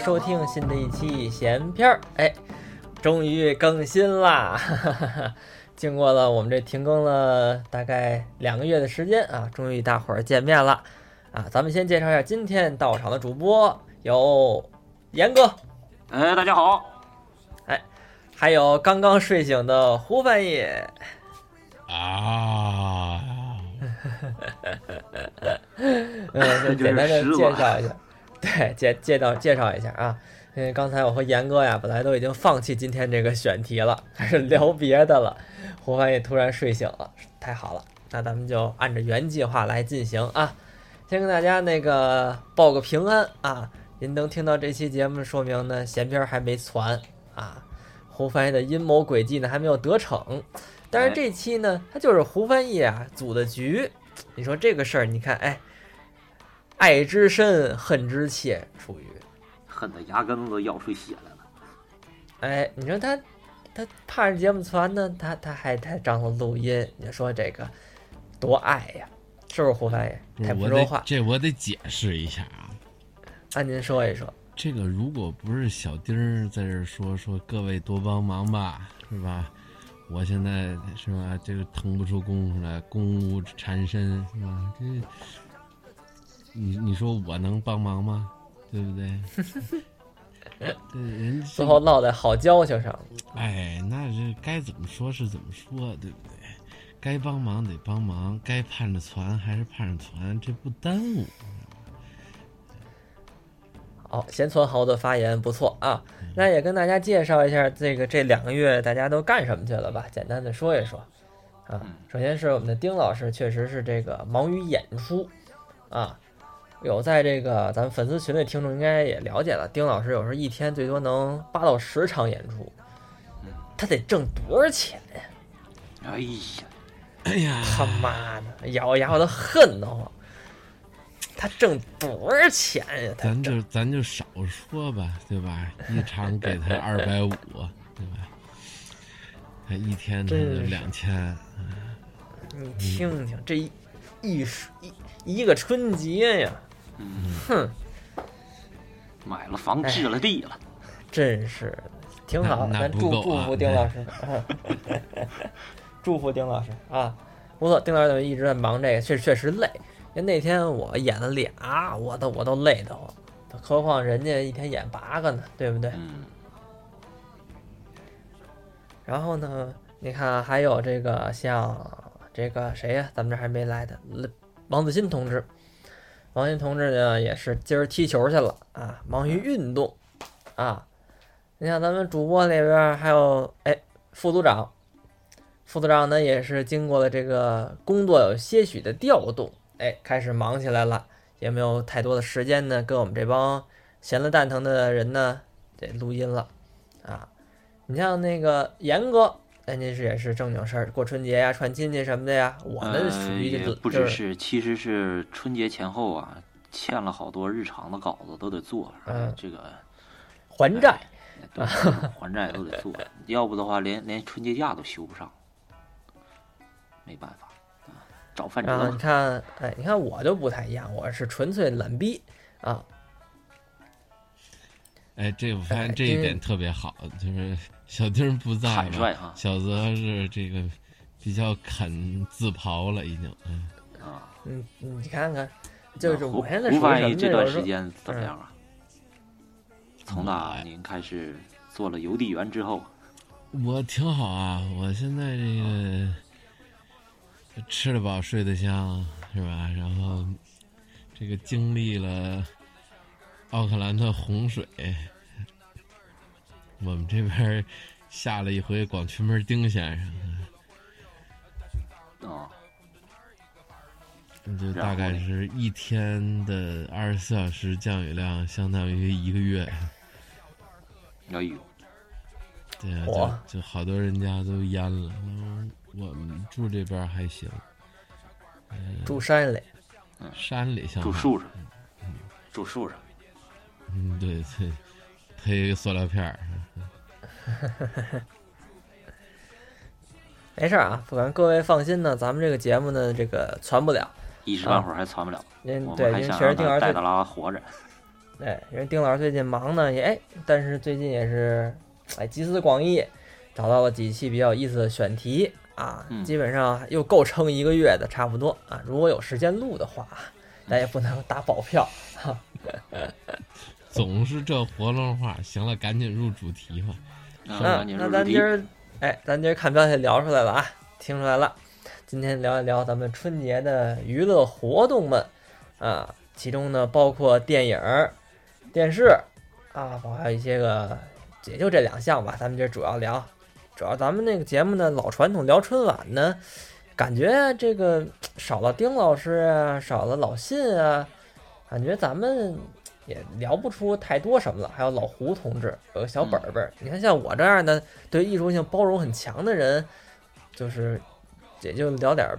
收听新的一期闲片儿。哎，终于更新啦！哈哈哈哈经过了我们这停更了大概两个月的时间啊，终于大伙儿见面了啊！咱们先介绍一下今天到场的主播，有严哥，哎，大家好，哎还有刚刚睡醒的胡翻译。啊，嗯，就简单的 介绍一下，对，介介绍介绍一下啊。因为刚才我和严哥呀，本来都已经放弃今天这个选题了，开始聊别的了。胡翻译突然睡醒了，太好了，那咱们就按照原计划来进行啊。先跟大家那个报个平安啊，您能听到这期节目，说明呢闲篇还没传啊，胡翻译的阴谋诡计呢还没有得逞。但是这期呢，他就是胡翻译啊组的局，你说这个事儿，你看，哎，爱之深，恨之切，属于，恨得牙根子都咬出血来了。哎，你说他，他怕着节目传呢，他他还他张罗录音，你说这个多爱呀，是不是胡翻译？太不说话，这我得解释一下啊。啊您说一说，这个如果不是小丁儿在这说说各位多帮忙吧，是吧？我现在是吧，这个腾不出功夫来，公务缠身是吧？这，你你说我能帮忙吗？对不对？对人最后落在好交情上了。哎，那是该怎么说是怎么说，对不对？该帮忙得帮忙，该盼着传还是盼着传，这不耽误。好，闲存豪的发言不错啊。那也跟大家介绍一下这个这两个月大家都干什么去了吧？简单的说一说啊。首先是我们的丁老师，确实是这个忙于演出啊。有在这个咱们粉丝群的听众应该也了解了，丁老师有时候一天最多能八到十场演出，他得挣多少钱呀？哎呀，哎呀，他妈的，咬牙我都恨得慌。他挣多少钱呀？咱就咱就少说吧，对吧？一场给他二百五，对吧？他一天他就两千，你听听这一一一一个春节呀，嗯，哼，买了房置了地了，真是的挺好。咱祝祝福丁老师，祝福丁老师啊！不错，丁老师一直在忙这个，确确实累。因为那天我演了俩，我都我都累得慌，何况人家一天演八个呢，对不对？嗯，然后呢，你看还有这个像这个谁呀、咱们这还没来的王子新同志，王自新同志呢也是今儿踢球去了啊，忙于运动啊。你像咱们主播那边还有哎副组长，副组长呢也是经过了这个工作有些许的调动，哎，开始忙起来了，也没有太多的时间呢跟我们这帮闲了蛋疼的人呢这录音了啊。你像那个严哥，人家是也是正经事儿，过春节呀、串亲戚什么的呀。我呢呃属于不只是是，其实是春节前后啊，欠了好多日常的稿子都得做，哎嗯这个还债，对还债都得做，要不的话连连春节假都休不上，没办法啊，找饭然后你。看，哎，你看我就不太一样，我是纯粹懒逼啊。哎，这我发哎现这一点特别好，就是小丁不在吧坦率哈，小泽是这个比较肯自刨了，已经。嗯，啊，嗯，你看看，就是我现在这段时间怎么样啊？从打哎您开始做了邮递员之后，我挺好啊，我现在这个吃得饱，睡得香，是吧？然后这个经历了奥克兰的洪水，我们这边下了一回广渠门丁先生。啊，就大概是一天的二十四小时降雨量，相当于一个月。哎呦，对啊，就就好多人家都淹了。嗯我们住这边还行，住山里，山里像住树上，住树上，嗯，对对，配一个塑料片儿。没事儿啊，不管各位放心呢，咱们这个节目呢，这个传不了。一时半会儿还传不了。您对，我们还您确实丁老师戴德拉活着。哎，人丁老师最近忙呢，也哎，但是最近也是哎集思广益，找到了几期比较有意思的选题啊，嗯基本上又够撑一个月的差不多啊。如果有时间录的话，咱也不能打保票。总是这活龙话。行了，赶紧入主题吧。啊那那咱今。儿，哎，咱今儿看标题聊出来了啊，听出来了。今天聊一聊咱们春节的娱乐活动们啊，其中呢包括电影儿、电视啊，包括还有一些个，也就这两项吧。咱们今儿主要聊，主要咱们那个节目呢，老传统聊春晚呢，感觉这个少了丁老师啊，少了老信啊，感觉咱们也聊不出太多什么了。还有老胡同志有个小本本儿，你看像我这样的对艺术性包容很强的人，就是也就聊点儿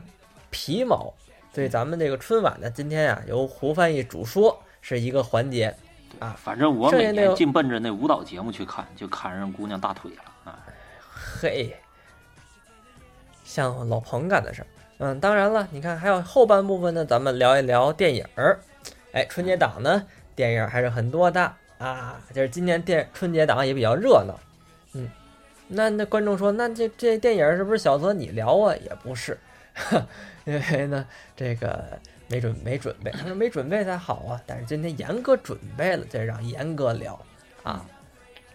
皮毛。对咱们这个春晚呢，今天啊由胡翻译主说是一个环节，啊反正我每剩下那个年净奔着那舞蹈节目去看，就看人姑娘大腿了啊。嘿，像老彭干的事儿。嗯，当然了，你看还有后半部分呢，咱们聊一聊电影儿。哎，春节档呢，电影还是很多的啊，就是今年电春节档也比较热闹。嗯，那那观众说，那这这电影是不是小泽你聊啊？也不是，因为呢，这个没准没准备，他说没准备才好啊。但是今天严格准备了，这让严格聊啊。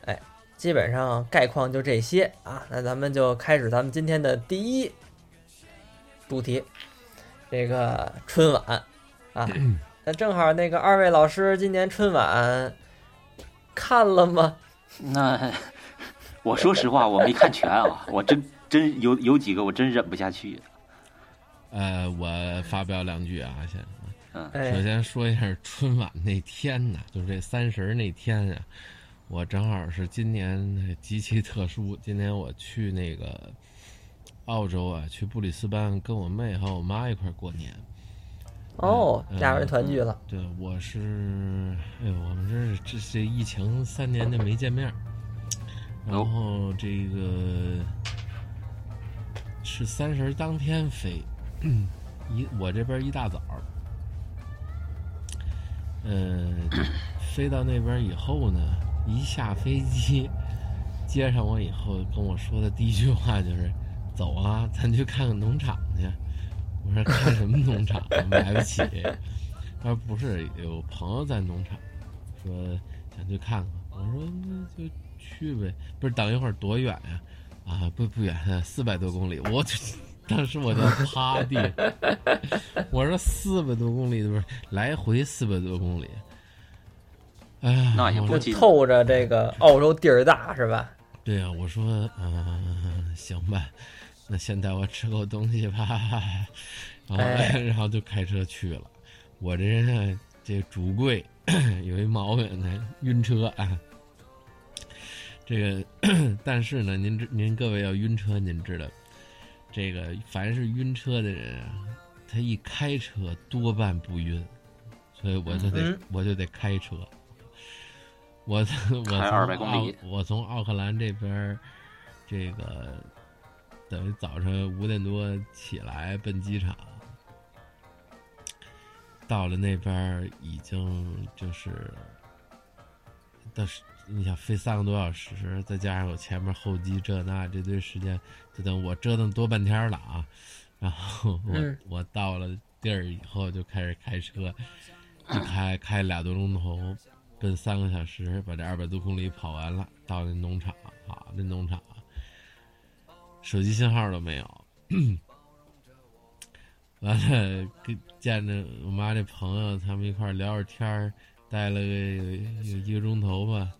哎，基本上概况就这些啊。那咱们就开始咱们今天的第一主题，这个春晚啊。那正好那个二位老师今年春晚看了吗？那我说实话，我没看全啊，我真真有有几个我真忍不下去。呃，我发表两句啊，先。嗯哎首，先说一下春晚那天呢，就是这三十儿那天啊，我正好是今年极其特殊。今年我去那个澳洲啊，去布里斯班跟我妹和我妈一块儿过年。哦，嗯家人团聚了。对，我是，哎呦，我们这这这疫情三年就没见面，然哦后这个是三十当天飞，一我这边一大早，呃，飞到那边以后呢，一下飞机，接上我以后跟我说的第一句话就是：“走啊，咱去看看农场去。”我说：“看什么农场？我买不起。”他说：“不是，有朋友在农场，说想去看看。”我说：“那就去呗。”不是等一会儿多远呀、啊？不不远，四百多公里。我就当时我就趴地，我说四百多公里不是来回四百多公里。哎呀，那也不近透着这个澳洲地儿大是吧？对呀、我说，嗯、行吧，那先带我吃口东西吧，然后、哎然后就开车去了。我这人啊，这主贵有一毛病呢，晕车啊。这个，但是呢，您知您各位要晕车，您知道，这个凡是晕车的人啊，他一开车多半不晕，所以我就得、嗯我就得开车。我我从开200公里奥我从奥克兰这边儿，这个等于早晨五点多起来奔机场，到了那边儿已经就是，但是你想飞三个多小时，再加上我前面候机这那这堆时间，就等我折腾多半天了啊。然后我、嗯我到了地儿以后就开始开车，一开开俩多钟头，奔三个小时，把这二百多公里跑完了，到那农场啊，那农场手机信号都没有。完了，跟见着我妈这朋友，他们一块儿聊会天儿，待了个有有一个钟头吧。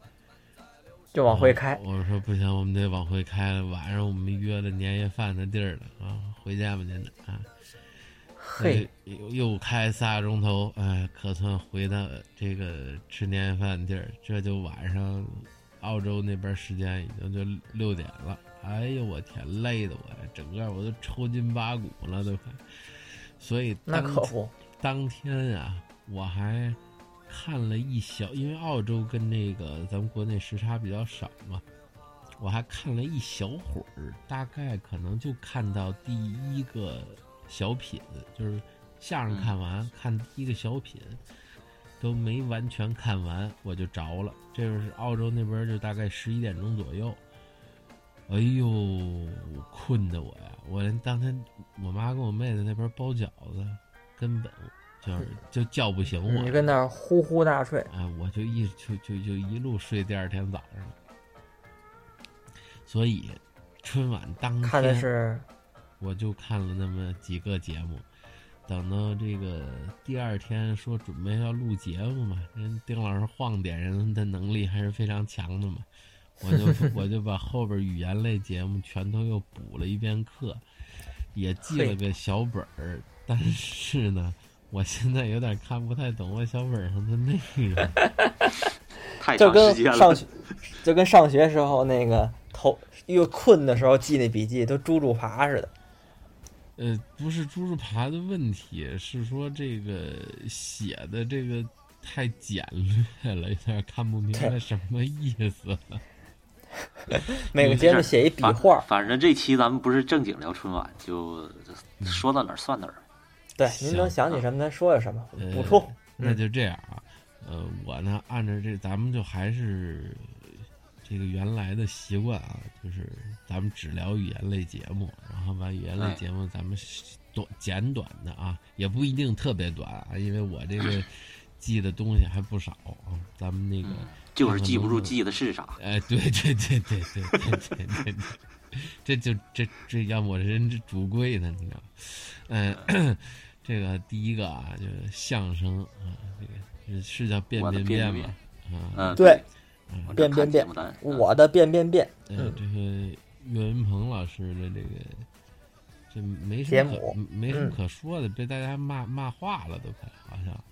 就往回开。我说不行，我们得往回开了。晚上我们约了年夜饭的地儿了啊，回家吧，您的啊。嘿，呃又又开仨钟头，哎，可算回到这个吃年夜饭的地儿。这就晚上，澳洲那边时间已经就六点了。哎呦我天，累的我整个我都抽筋拔骨了都快。所以当那可不，当天啊，我还看了一小，因为澳洲跟那个咱们国内时差比较少嘛，我还看了一小会儿，大概可能就看到第一个小品，就是相声看完、看第一个小品，都没完全看完，我就着了。这就是澳洲那边就大概十一点钟左右。哎呦，困的我呀！我连当天我妈跟我妹在那边包饺子，根本就是就叫不醒我。你跟那儿呼呼大睡，哎，我就一就就就一路睡第二天早上。所以春晚当天看的是我就看了那么几个节目，等到这个第二天说准备要录节目嘛，人丁老师晃点人的能力还是非常强的嘛，我就我就把后边语言类节目全都又补了一遍课，也记了个小本儿，但是呢，我现在有点看不太懂我小本上的内容。太就跟长时间了。上学，就跟上学时候那个头越困的时候记那笔记都猪猪爬似的。呃，不是猪猪爬的问题，是说这个写的这个太简略了，有点看不明白什么意思。每个节目写一笔画，反正这期咱们不是正经聊春晚，就说到哪儿算哪儿。对，您能想起什么咱说点什么，呃补充。那就这样啊，呃，我呢按照这，咱们就还是这个原来的习惯啊，就是咱们只聊语言类节目，然后把语言类哎节目咱们短简短的啊，也不一定特别短啊，因为我这个 记的东西还不少啊，咱们那个。嗯就是记不住记的是啥。哎，对对对对对对对对对，这就这这要我人这主贵呢，你知道？嗯、这个第一个啊，就是相声啊，这个是是叫变变变吗？啊，嗯，对，变变变我的变变变，嗯，这是岳云鹏老师的这个。这没什么可没什么嗯可说的，被大家骂骂化了都快好像，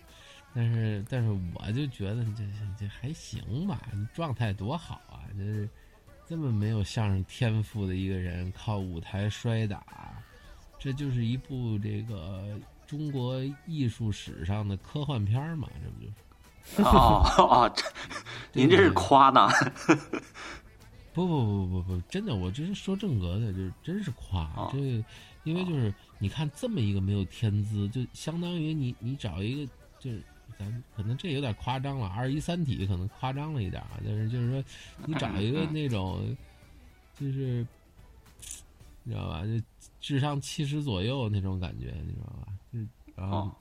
但是但是我就觉得这这这还行吧，你状态多好啊！这是这么没有相声天赋的一个人，靠舞台摔打，这就是一部这个中国艺术史上的科幻片儿嘛，这不就是？哦哦，这 您这是夸呢？不不不不不，真的，我这是说正格的，就是真是夸、哦这个，因为就是你看这么一个没有天资，就相当于你你找一个就是咱可能这有点夸张了，二一三体可能夸张了一点啊，但是就是说你找一个那种就是你知道吧，就智商七十左右那种感觉，你知道吧？就是然后哦，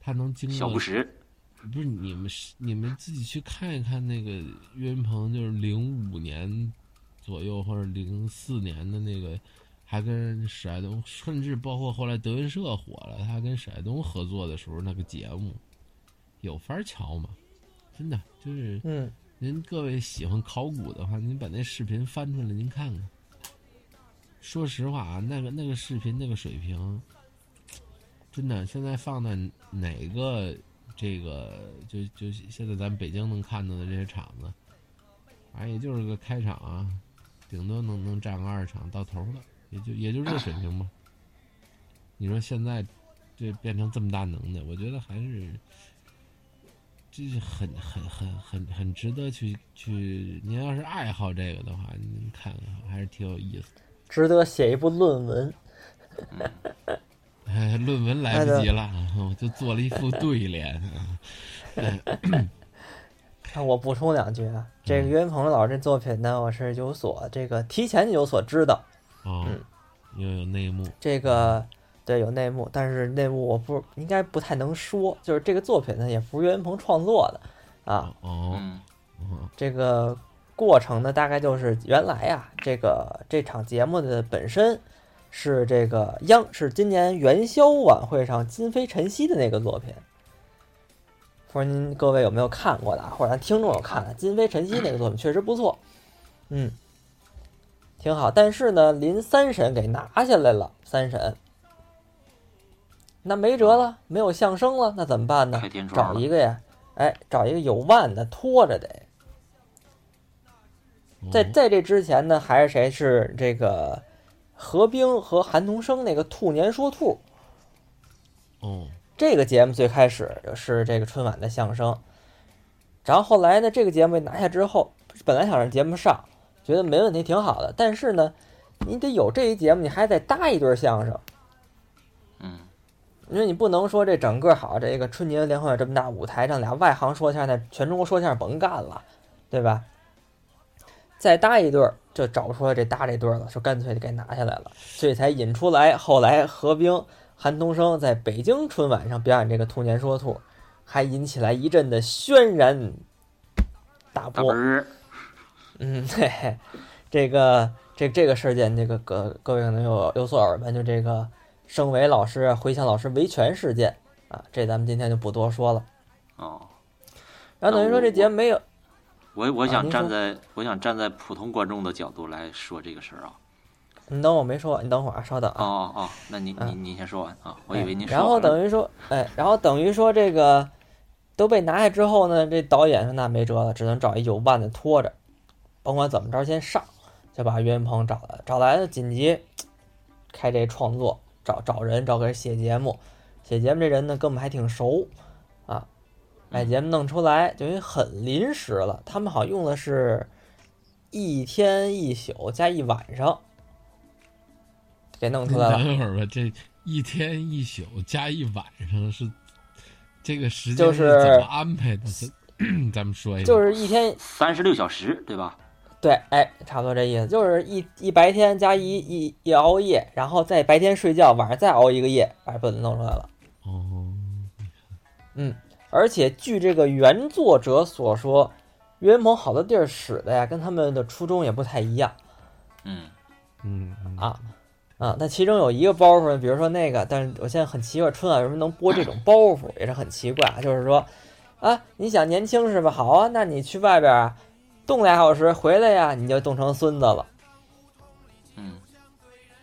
他能经过小不识。不是你们是你们自己去看一看那个岳云鹏，就是零五年左右或者零四年的那个，还跟史爱东，甚至包括后来德云社火了，他跟史爱东合作的时候那个节目，有法儿瞧吗？真的就是嗯，您各位喜欢考古的话，您把那视频翻出来您看看。说实话啊，那个那个视频那个水平，真的现在放在哪个这个就就现在咱北京能看到的这些场子，反正也就是个开场啊，顶多能能占个二场到头了，也就也就这水平吧。你说现在这变成这么大能耐，我觉得还是很很很很很值得去去。您要是爱好这个的话，您看看还是挺有意思的。值得写一部论文。哎，论文来不及了，我就做了一副对联。看，我补充两句啊，这个岳云鹏老师这作品呢，我是有所这个提前有所知道，哦，又有内幕。这个对有内幕，但是内幕我不应该不太能说，就是这个作品呢也不是岳云鹏创作的啊，哦，这个过程呢大概就是原来呀、这个这场节目的本身是这个央是今年元宵晚会上金飞晨曦的那个作品。不知道您各位有没有看过的啊，或者咱听众有看的金飞晨曦那个作品确实不错，嗯，挺好。但是呢，林三审给拿下来了，三审，那没辙了，没有相声了，那怎么办呢？找一个呀，哎，找一个有腕的拖着得。在哦在这之前呢，还是谁是这个何冰和韩童生那个兔年说兔嗯这个节目最开始是这个春晚的相声，然后后来呢，这个节目拿下之后，本来想让节目上，觉得没问题，挺好的，但是呢，你得有这一节目，你还得搭一对相声，嗯，因为你不能说这整个好这个春节联欢晚这么大舞台上俩外行说相声，那全中国说相声甭干了，对吧？再搭一对儿就找不出来这搭这对儿了，说干脆就给拿下来了，所以才引出来后来何冰、韩童生在北京春晚上表演这个兔年说兔，还引起来一阵的轩然大波。嗯，对，这个这这个事件，这个各各位可能有有所耳闻，就这个盛伟老师、回响老师维权事件啊，这咱们今天就不多说了。哦，然后等于说这节目没有，我我想站在我想站在普通观众的角度来说这个事儿啊。你等我没说完，你等会儿啊，稍等哦啊。哦哦，那你你你先说完啊，我以为您说哎然后等于说，哎，然后等于说这个都被拿下之后呢，这导演说那没辙了，只能找一有伴的拖着，甭管怎么着先上，就把岳云鹏找来，找来了紧急开这创作，找找人找个人写节目，写节目这人呢跟我们还挺熟啊，把节目弄出来，等于很临时了，他们好像用的是一天一宿加一晚上。给弄出来了，等会儿吧，这一天一宿加一晚上是这个时间就是怎么安排的？是 咱们说一下，就是一天三十六小时对吧？对，哎，差不多这意思，就是一一白天加一一一熬夜，然后再白天睡觉，晚上再熬一个夜，把本子弄出来了。哦，嗯而且据这个原作者所说，岳云鹏好多地儿使的呀，跟他们的初衷也不太一样嗯，嗯嗯啊啊。那其中有一个包袱呢，比如说那个，但是我现在很奇怪，春晚为什么能播这种包袱，也是很奇怪啊。就是说，啊，你想年轻是吧？好啊，那你去外边啊，冻俩小时回来呀，你就冻成孙子了。嗯，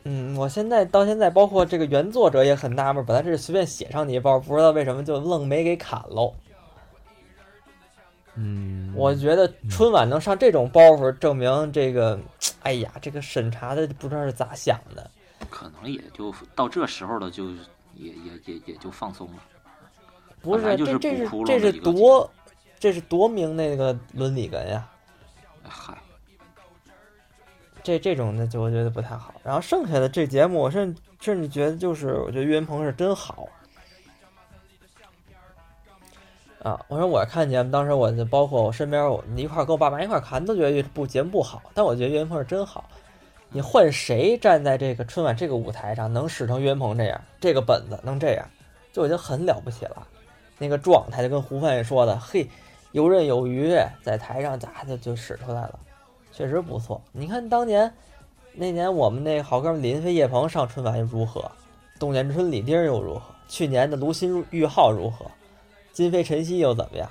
嗯，我现在到现在，包括这个原作者也很纳闷，本来这是随便写上你一包，不知道为什么就愣没给砍喽。嗯，我觉得春晚能上这种包袱，证明这个，哎呀，这个审查的不知道是咋想的。可能也就到这时候了，就也也也也就放松了。不是，这这是这是多，这是多明那个伦理根呀。哎嗨，这这种的就我觉得不太好。然后剩下的这节目，我甚甚至觉得就是，我觉得岳云鹏是真好。啊，我说我看节目，当时我就包括我身边，我一块儿跟我爸妈一块儿看，都觉得不节目不好，但我觉得岳云鹏是真好。你换谁站在这个春晚这个舞台上，能使成岳云鹏这样，这个本子能这样，就已经很了不起了。那个状态就跟胡范也说的，嘿，游刃有余，在台上咋就就使出来了，确实不错。你看当年那年我们那好哥们林飞、叶鹏上春晚又如何？董建春、李丁又如何？去年的卢鑫、玉浩如何？金飞、陈曦又怎么样？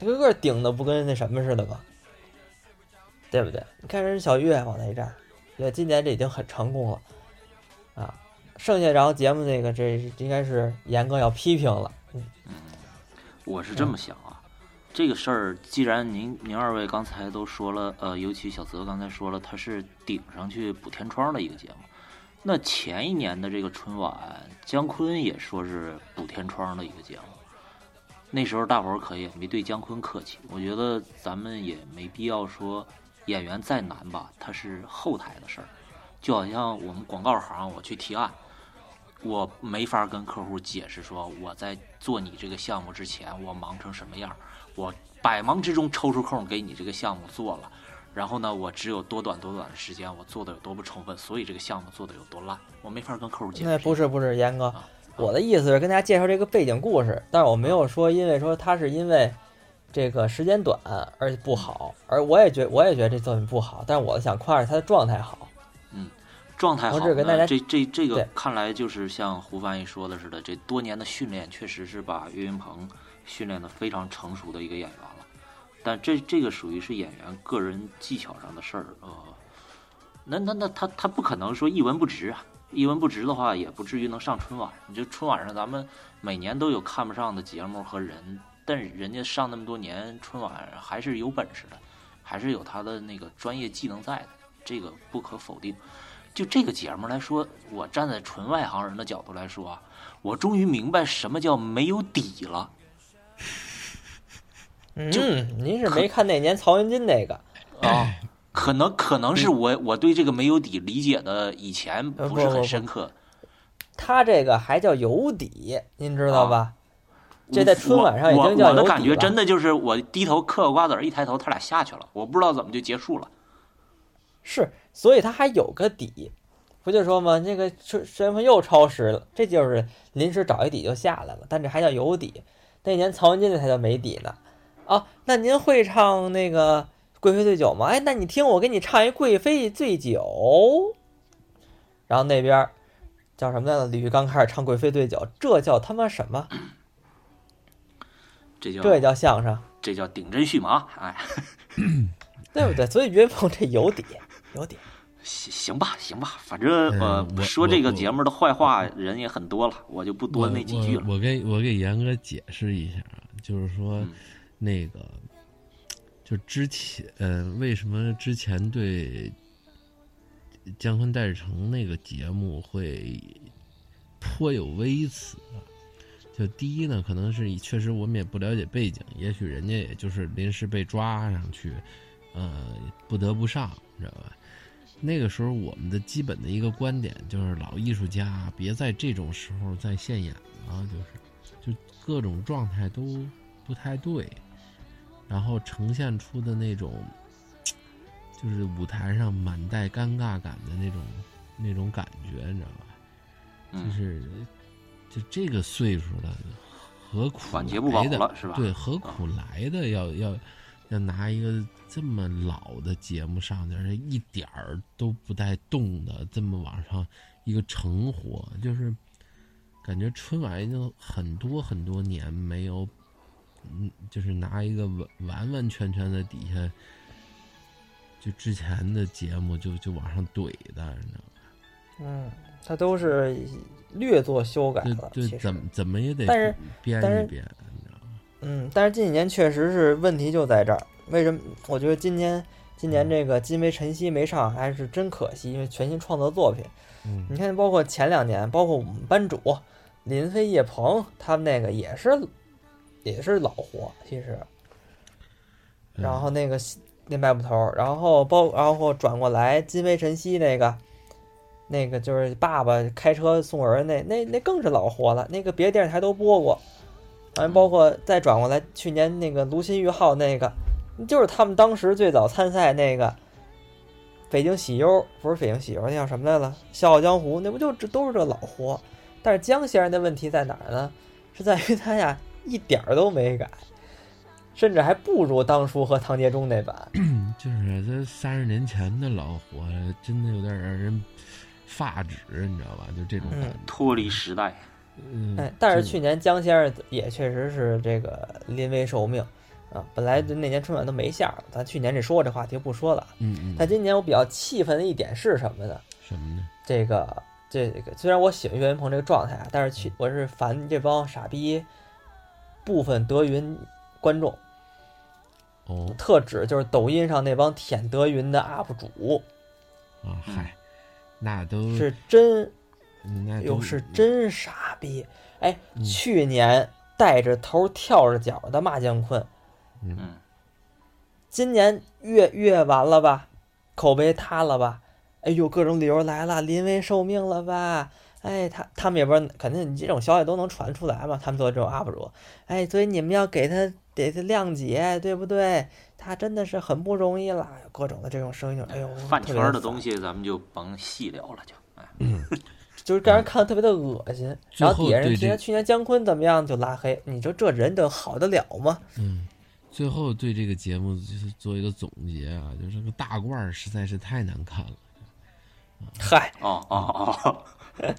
个个顶的不跟那什么似的吗？对不对？你看人小岳往那一站，对，今年这已经很成功了啊。剩下然后节目那个这应该是严哥要批评了，嗯，我是这么想，这个事儿既然您您二位刚才都说了，呃，尤其小泽刚才说了，他是顶上去补天窗的一个节目。那前一年的这个春晚，姜昆也说是补天窗的一个节目。那时候大伙儿可也没对姜昆客气，我觉得咱们也没必要说演员再难吧，他是后台的事儿。就好像我们广告行，我去提案，我没法跟客户解释说我在做你这个项目之前我忙成什么样，我百忙之中抽出空给你这个项目做了，然后呢，我只有多短多短的时间，我做的有多不充分，所以这个项目做的有多烂，我没法跟客户解释。那不是不是严哥啊，我的意思是跟大家介绍这个背景故事，但是我没有说因为说他是因为这个时间短而且不好，而我也觉我也觉得这作品不好，但是我想夸着他的状态好。嗯状态好我只跟大家呢，这这这个看来就是像胡翻译说的似的，这多年的训练确实是把岳云鹏训练的非常成熟的一个演员了。但这这个属于是演员个人技巧上的事儿，呃，那那那他他不可能说一文不值啊，一文不值的话也不至于能上春晚。你就春晚上咱们每年都有看不上的节目和人，但人家上那么多年春晚还是有本事的，还是有他的那个专业技能在的，这个不可否定。就这个节目来说，我站在纯外行人的角度来说啊，我终于明白什么叫没有底了。嗯，您是没看那年曹云金那个？啊，可能可能是我我对这个没有底理解的以前不是很深刻。他这个还叫有底，您知道吧？这在春晚上已经叫有底我我的感觉真的就是我低头嗑个瓜子儿，一抬头他俩下去了，我不知道怎么就结束了。是，所以他还有个底，不就说嘛，那个身身份又超时了，这就是临时找一底就下来了，但这还叫有底。那年曹文金那才叫没底呢。啊，那您会唱那个《贵妃醉酒》吗？哎，那你听我给你唱一《贵妃醉酒》。然后那边儿叫什么来着？李玉刚开始唱《贵妃醉酒》，这叫他妈什么？这叫这也叫相声，这叫顶针续麻，哎，对不对？所以岳云鹏这有底，有底。行行吧，行吧，反正嗯呃我说这个节目的坏话人也很多了，我就不多那几句了。我我给我给严哥解释一下啊，就是说嗯那个，就之前呃，为什么之前对《姜昆代志成》那个节目会颇有微词啊？就第一呢，可能是确实我们也不了解背景，也许人家也就是临时被抓上去，呃，不得不上，你知道吧？那个时候我们的基本的一个观点就是，老艺术家别在这种时候再现眼了，就是就各种状态都不太对，然后呈现出的那种，就是舞台上满带尴尬感的那种那种感觉，你知道吧？就嗯，是就这个岁数了，何苦来的？是吧？对，何苦来的要要要拿一个这么老的节目上去，而且一点儿都不带动的，这么往上一个成活，就是感觉春晚已经很多很多年没有，嗯，就是拿一个完完完全全的底下，就之前的节目就就往上怼的，你知道吗？嗯，他都是略作修改了，就怎么怎么也得但是编一编，你知道吗？嗯，但是近几年确实是问题就在这儿。为什么？我觉得今年今年这个金杯晨曦没上，还是真可惜，因为全新创作作品。嗯你看，包括前两年，包括我们班主林飞、叶鹏他们那个也是也是老活，其实。然后那个那卖布头，然后包然后转过来金杯晨曦那个。那个就是爸爸开车送儿那那那更是老活了，那个别的电视台都播过，完包括再转过来，去年那个卢鑫玉浩那个，就是他们当时最早参赛那个北京喜优，不是北京喜优，那叫什么来了？《笑傲江湖》，那不就这都是这老活？但是江先生的问题在哪儿呢？是在于他呀一点儿都没改，甚至还不如当初和唐杰忠那版。就是这三十年前的老活，真的有点让人发指，你知道吧？就这种感觉。脱离时代，嗯，哎，但是去年江先生也确实是这个临危受命啊，本来那年春晚都没下儿，咱去年这说过这话题就不说了。嗯嗯，但今年我比较气愤的一点是什么呢？什么呢？这个这个虽然我喜欢岳云鹏这个状态啊，但是去我是烦这帮傻逼部分德云观众，哦特指就是抖音上那帮舔德云的 UP 主，啊，嗨，那都是真又是真傻逼。哎，嗯去年带着头跳着脚的骂姜昆，嗯，今年越越完了吧，口碑塌了吧？哎呦，各种理由来了，临危受命了吧？哎，他他们也不知道，肯定你这种消息都能传出来嘛。他们做这种 UP 主，哎，所以你们要给他给他谅解，对不对？他真的是很不容易了，各种的这种声音，哎呦，饭圈的东，西咱们就甭细聊了，就哎，就是让人看的特别的恶心。最然后底下人后对这提他去年姜昆怎么样就拉黑，你说这人能好得了吗？嗯。最后对这个节目就是做一个总结啊，就是这个大褂儿实在是太难看了。嗨，哦哦哦，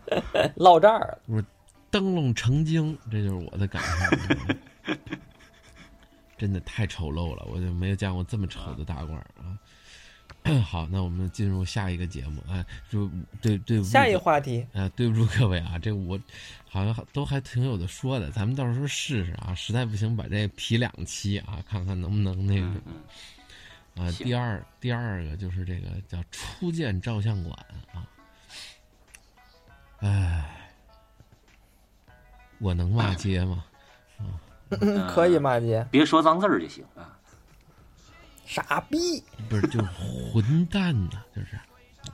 落这儿了，灯笼成精，这就是我的感受。真的太丑陋了，我就没有见过这么丑的大褂儿啊！好，那我们进入下一个节目。啊，就对对下一个话题，啊，对不住各位啊，这我好像都还挺有的说的，咱们到时候试试啊，实在不行把这劈两期啊，看看能不能那个嗯嗯，啊。第二第二个就是这个叫初见照相馆啊，唉，我能骂街吗？嗯 可以骂街，别说脏字儿就行啊，傻逼。不是，就是混蛋呐、就是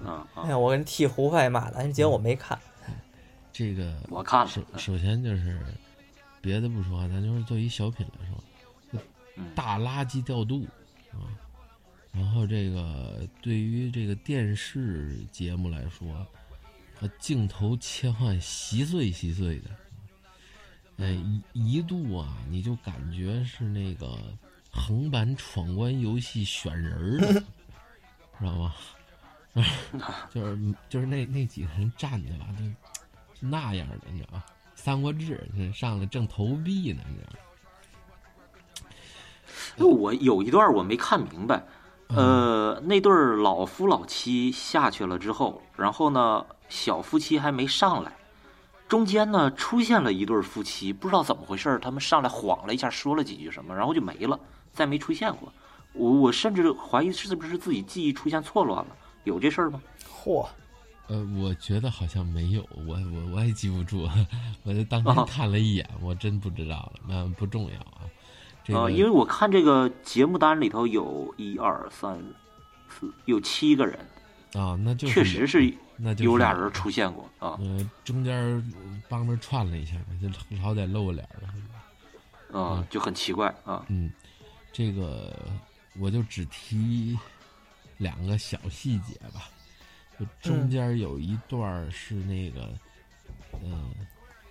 啊啊哎，呀，我跟替胡派骂的，结果我没看。这个我看了首首先就是别的不说，咱就是作一小品来说，嗯大垃圾调度啊。然后这个对于这个电视节目来说，和镜头切换稀碎稀碎的，哎，一一度啊，你就感觉是那个横版闯关游戏选人儿的，知道吗？就是就是那那几个人站的吧，就那样的，你知道吧？《三国志》那上来正投币呢，你知道吗？因为我有一段我没看明白，呃，那对儿老夫老妻下去了之后，然后呢，小夫妻还没上来，中间呢出现了一对夫妻，不知道怎么回事儿，他们上来晃了一下，说了几句什么，然后就没了，再没出现过。我我甚至怀疑是不是自己记忆出现错乱了，有这事儿吗？嚯，呃，我觉得好像没有，我我我也记不住，我就当天啊看了一眼，我真不知道了，那不重要啊。这个、呃，因为我看这个节目单里头有一二三四，有七个人，啊，那就是确实是那有俩人出现过啊。呃，中间帮着串了一下，就好歹露个脸儿。嗯，就很奇怪啊。嗯，这个我就只提两个小细节吧。就中间有一段是那个，嗯、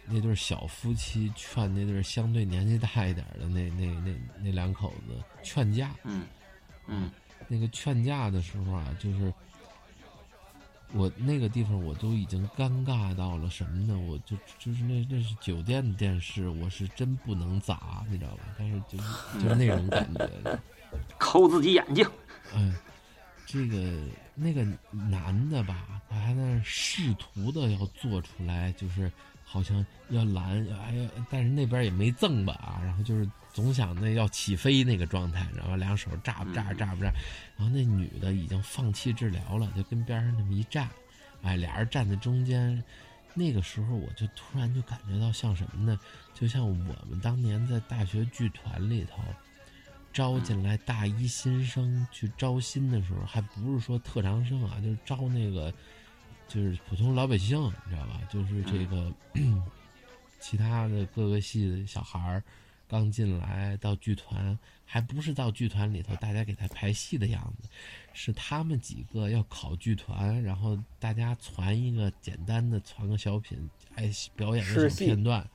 那对小夫妻劝那对相对年纪大一点的那 那那那两口子劝架。嗯嗯那个劝架的时候啊，就是我那个地方我都已经尴尬到了什么呢？我就就是那那是酒店的电视，我是真不能砸，你知道吧？但是就是就是那种感觉，抠自己眼睛。嗯，这个那个男的吧，他还在那试图的要做出来，就是好像要拦，哎呀，但是那边也没赠吧啊，然后就是总想那要起飞那个状态，然后两手炸不炸炸不炸，然后那女的已经放弃治疗了，就跟边上那么一站，哎，俩人站在中间。那个时候我就突然就感觉到像什么呢？就像我们当年在大学剧团里头，招进来大一新生去招新的时候，还不是说特长生啊，就是招那个就是普通老百姓，你知道吧？就是这个、其他的各个系的小孩儿刚进来到剧团，还不是到剧团里头大家给他排戏的样子，是他们几个要考剧团，然后大家传一个简单的传个小品，哎，表演个小片段，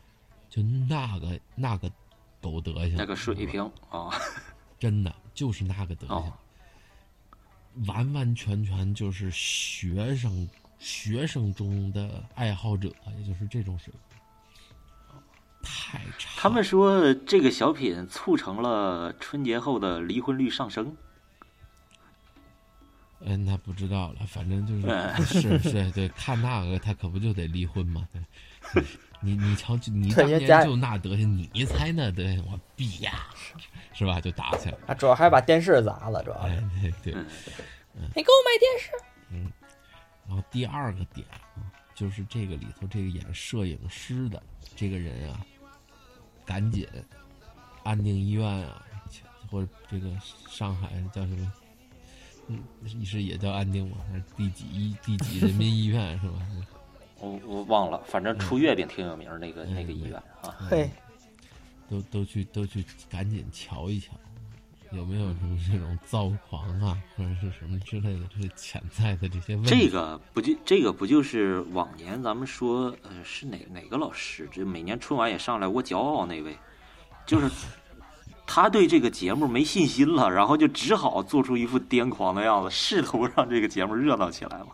就那个那个狗德行，那个水平啊，真的就是那个德行，哦完完全全就是学生学生中的爱好者，也就是这种水平，太差。他们说这个小品促成了春节后的离婚率上升。嗯，那不知道了，反正就是哎是是，对，看那个他可不就得离婚吗？对，你你瞧，就你当年就那德行，你猜那德行，我逼呀，是吧？就打起来了。啊，主要还把电视砸了，主要哎是。，对对。你给我买电视。嗯然后第二个点啊，就是这个里头这个演摄影师的这个人啊，赶紧安定医院啊，或者这个上海叫什么？嗯，是也叫安定吗？还是第几医第几人民医院是吧？我我忘了，反正出月饼挺有名儿那个那个医院啊。嘿，都都去都去赶紧瞧一瞧，有没有什么这种躁狂啊，或者是什么之类的就是潜在的这些问题？这个不就这个不就是往年咱们说呃是哪哪个老师？这每年春晚也上来我骄傲那位，就是 他对这个节目没信心了，然后就只好做出一副癫狂的样子，试图让这个节目热闹起来嘛。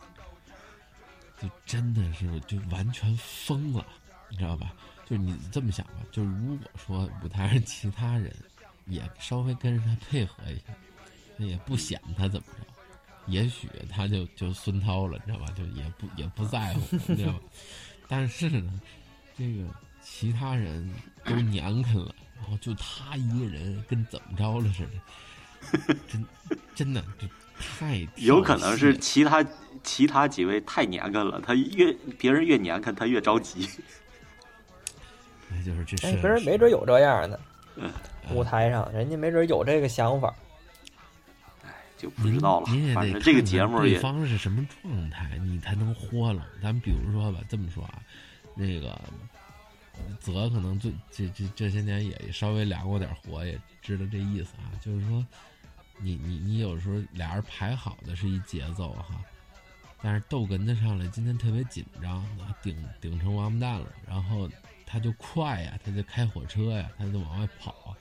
就真的是就完全疯了，你知道吧？就是你这么想吧，就是如果说舞台上其他人也稍微跟着他配合一下，那也不显他怎么着，也许他就就孙涛了，你知道吧？就也不也不在乎，你知道吧？但是呢，这个其他人都娘啃了，然后就他一个人跟怎么着了似的，真 真的就太有可能是其他其他几位太娘啃了，他越别人越娘啃，他越着急。那就是这哎，是别人没准有这样的嗯，舞台上，人家没准有这个想法。就不知道了您您也，得反正这个看看对节目也方是什么状态，你才能豁了。咱比如说吧，这么说啊，那个泽可能最这这这些年也稍微凉过点活，也知道这意思啊，就是说你你你有时候俩人排好的是一节奏哈，但是逗哏的上来今天特别紧张，顶顶成王八蛋了，然后他就快呀，他就开火车呀，他就往外跑。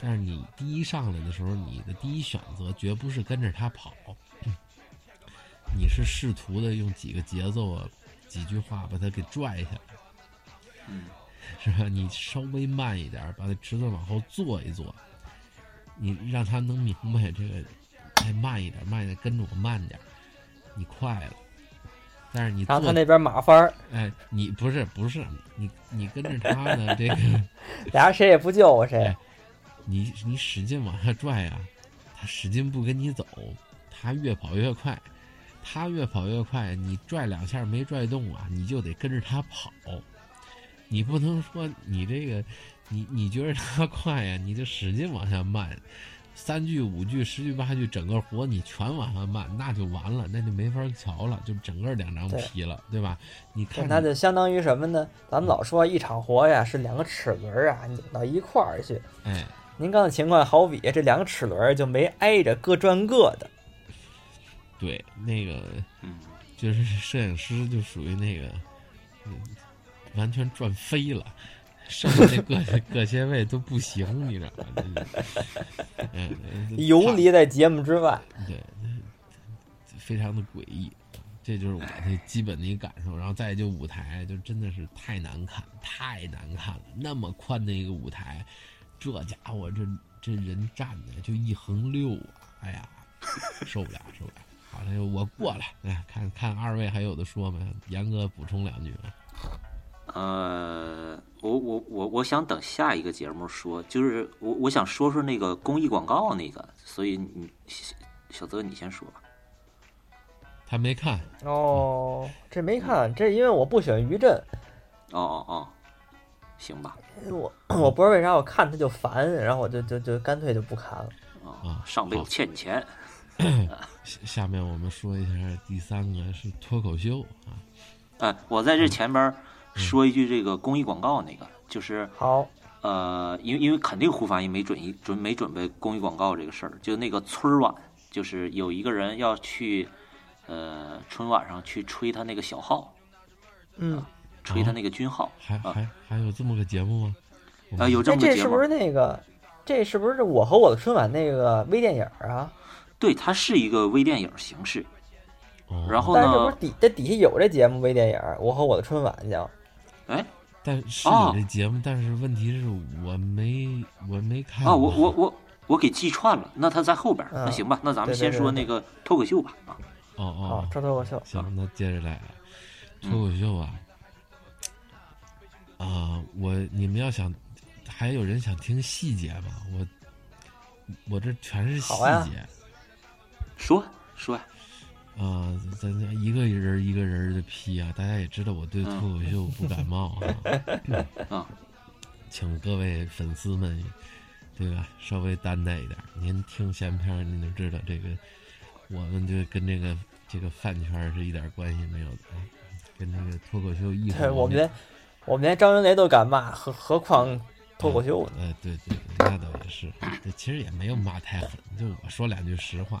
但是你第一上来的时候，你的第一选择绝不是跟着他跑，你是试图的用几个节奏啊、几句话把他给拽下来，嗯，是吧？你稍微慢一点，把他池子往后坐一坐，你让他能明白这个，哎，慢一点，慢一点，跟着我慢点，你快了。但是你然后他那边马翻儿，哎，你不是不是你你跟着他呢，这个。俩人谁也不救我谁哎。你你使劲往下拽呀、他使劲不跟你走，他越跑越快，他越跑越快，你拽两下没拽动啊，你就得跟着他跑，你不能说你这个，你你觉得他快呀、你就使劲往下慢，三句五句十句八句，整个活你全往上慢，那就完了，那就没法瞧了，就整个两张皮了，对吧？你看那你就相当于什么呢？咱们老说一场活呀是两个齿轮儿啊拧到一块儿去。哎。您刚才情况好比这两个齿轮儿就没挨着，各转各的。对，那个嗯，就是摄影师就属于那个，嗯完全转飞了，剩下那各各些位都不行，你知道吗？游离在节目之外。对，非常的诡异，这就是我的基本的一个感受。然后再就舞台，就真的是太难看，太难看了。那么宽的一个舞台，这家伙这这人站的就一横六啊，哎呀，受不了，受不了。好了，我过来，哎，看看二位还有的说吗？严哥补充两句吧。呃，我我我我想等下一个节目说，就是我我想说说那个公益广告那个，所以你小小泽你先说吧。他没看，哦，这没看，这因为我不喜欢于震，哦哦哦，行吧，我我不知道为啥我看他就烦，然后我就就就干脆就不看了。啊，上辈子欠你钱，下 下面我们说一下第三个是脱口秀啊，哎，我在这前边儿说一句这个公益广告那个，就是好，呃，因为因为肯定胡翻译没准一准没准备公益广告这个事儿，就那个春晚，就是有一个人要去，呃，春晚上去吹他那个小号，嗯，吹他那个军号，还啊还还有这么个节目吗？啊，们有这哎，么个节目这是不，是那个？这是不是我和我的春晚那个微电影啊？对，它是一个微电影形式，哦然后但是这不是，底这底下有这节目微电影，我和我的春晚叫。哎，但是你的节目，但是问题是我没我没看啊，我我我我给记串了，那他在后边儿，那嗯行吧，那咱们先说那个脱口秀吧，啊，哦哦。哦，，这脱口秀。行，那接着来脱口秀啊，啊，我你们要想，还有人想听细节吗？我我这全是细节。说说呀，啊，咱咱一个人一个人的批啊，大家也知道我对脱口秀不感冒啊，啊，请各位粉丝们，对吧？稍微担待一点。您听闲篇儿，您就知道这个，我们就跟这个这个饭圈是一点关系没有的，啊跟这个脱口秀艺术对，我们连我们连张云雷都敢骂，何何况脱口秀呢？哎，对对，对那倒也是。这其实也没有骂太狠，就我说两句实话。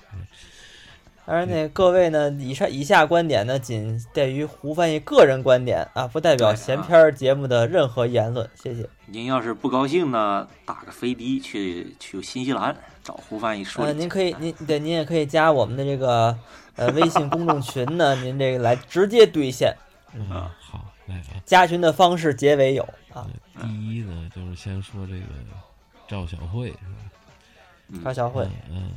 当然，那各位呢，以上以下观点呢，仅代于胡翻译个人观点啊，不代表闲篇儿节目的任何言论。谢谢。您要是不高兴呢，打个飞的去去新西兰找胡翻译说呃，您可以，您对，您也可以加我们的这个呃微信公众群呢，您这个来直接兑现。嗯，啊好，来啊。加群的方式结尾有啊，第一呢，就是先说这个赵小慧是吧？嗯赵小慧，嗯，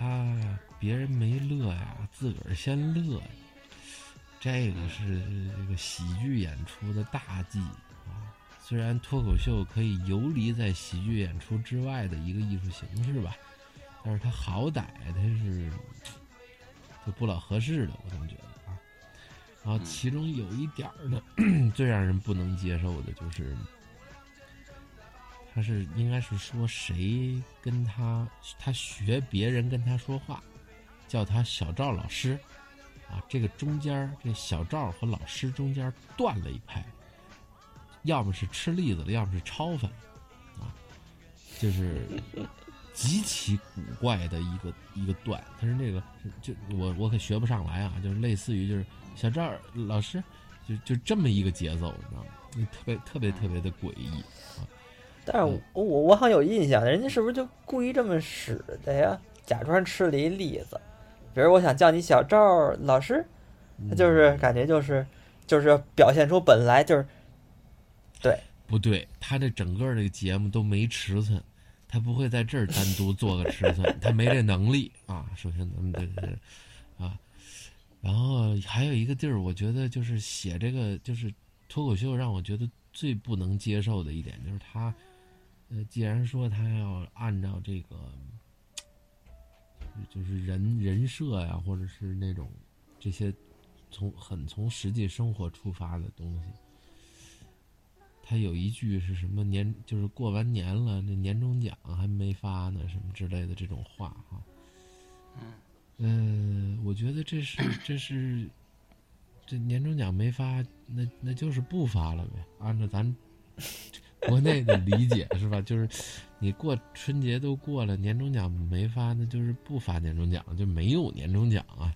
嗯他别人没乐呀，自个儿先乐，这个是这个喜剧演出的大忌啊。虽然脱口秀可以游离在喜剧演出之外的一个艺术形式吧，但是它好歹它是就不老合适的，我总觉得啊。然后其中有一点儿呢，最让人不能接受的就是。他是应该是说谁跟他他学别人跟他说话，叫他小赵老师，啊，这个中间儿这小赵和老师中间断了一拍，要么是吃栗子的，要么是抄饭，啊，就是极其古怪的一个 一个段。他是那个，就我我可学不上来啊，就是类似于就是小赵老师，就就这么一个节奏，你知道吗？特别特别特别的诡异啊！但是我我我好像有印象，人家是不是就故意这么使的呀？假装吃了一栗子，比如我想叫你小赵老师，他就是感觉就是就是表现出本来就是对不对？他这整个这个节目都没尺寸，他不会在这儿单独做个尺寸，他没这能力啊。首先咱们这是啊，然后还有一个地儿，我觉得就是写这个就是脱口秀，让我觉得最不能接受的一点就是他，呃，既然说他要按照这个。就是人人设呀，或者是那种这些从很从实际生活出发的东西。他有一句是什么年，就是过完年了，那年终奖还没发呢，什么之类的这种话哈。嗯，我觉得这是这是这年终奖没发，那那就是不发了呗，按照咱。国内的理解是吧？就是你过春节都过了，年终奖没发，那就是不发年终奖，就没有年终奖啊。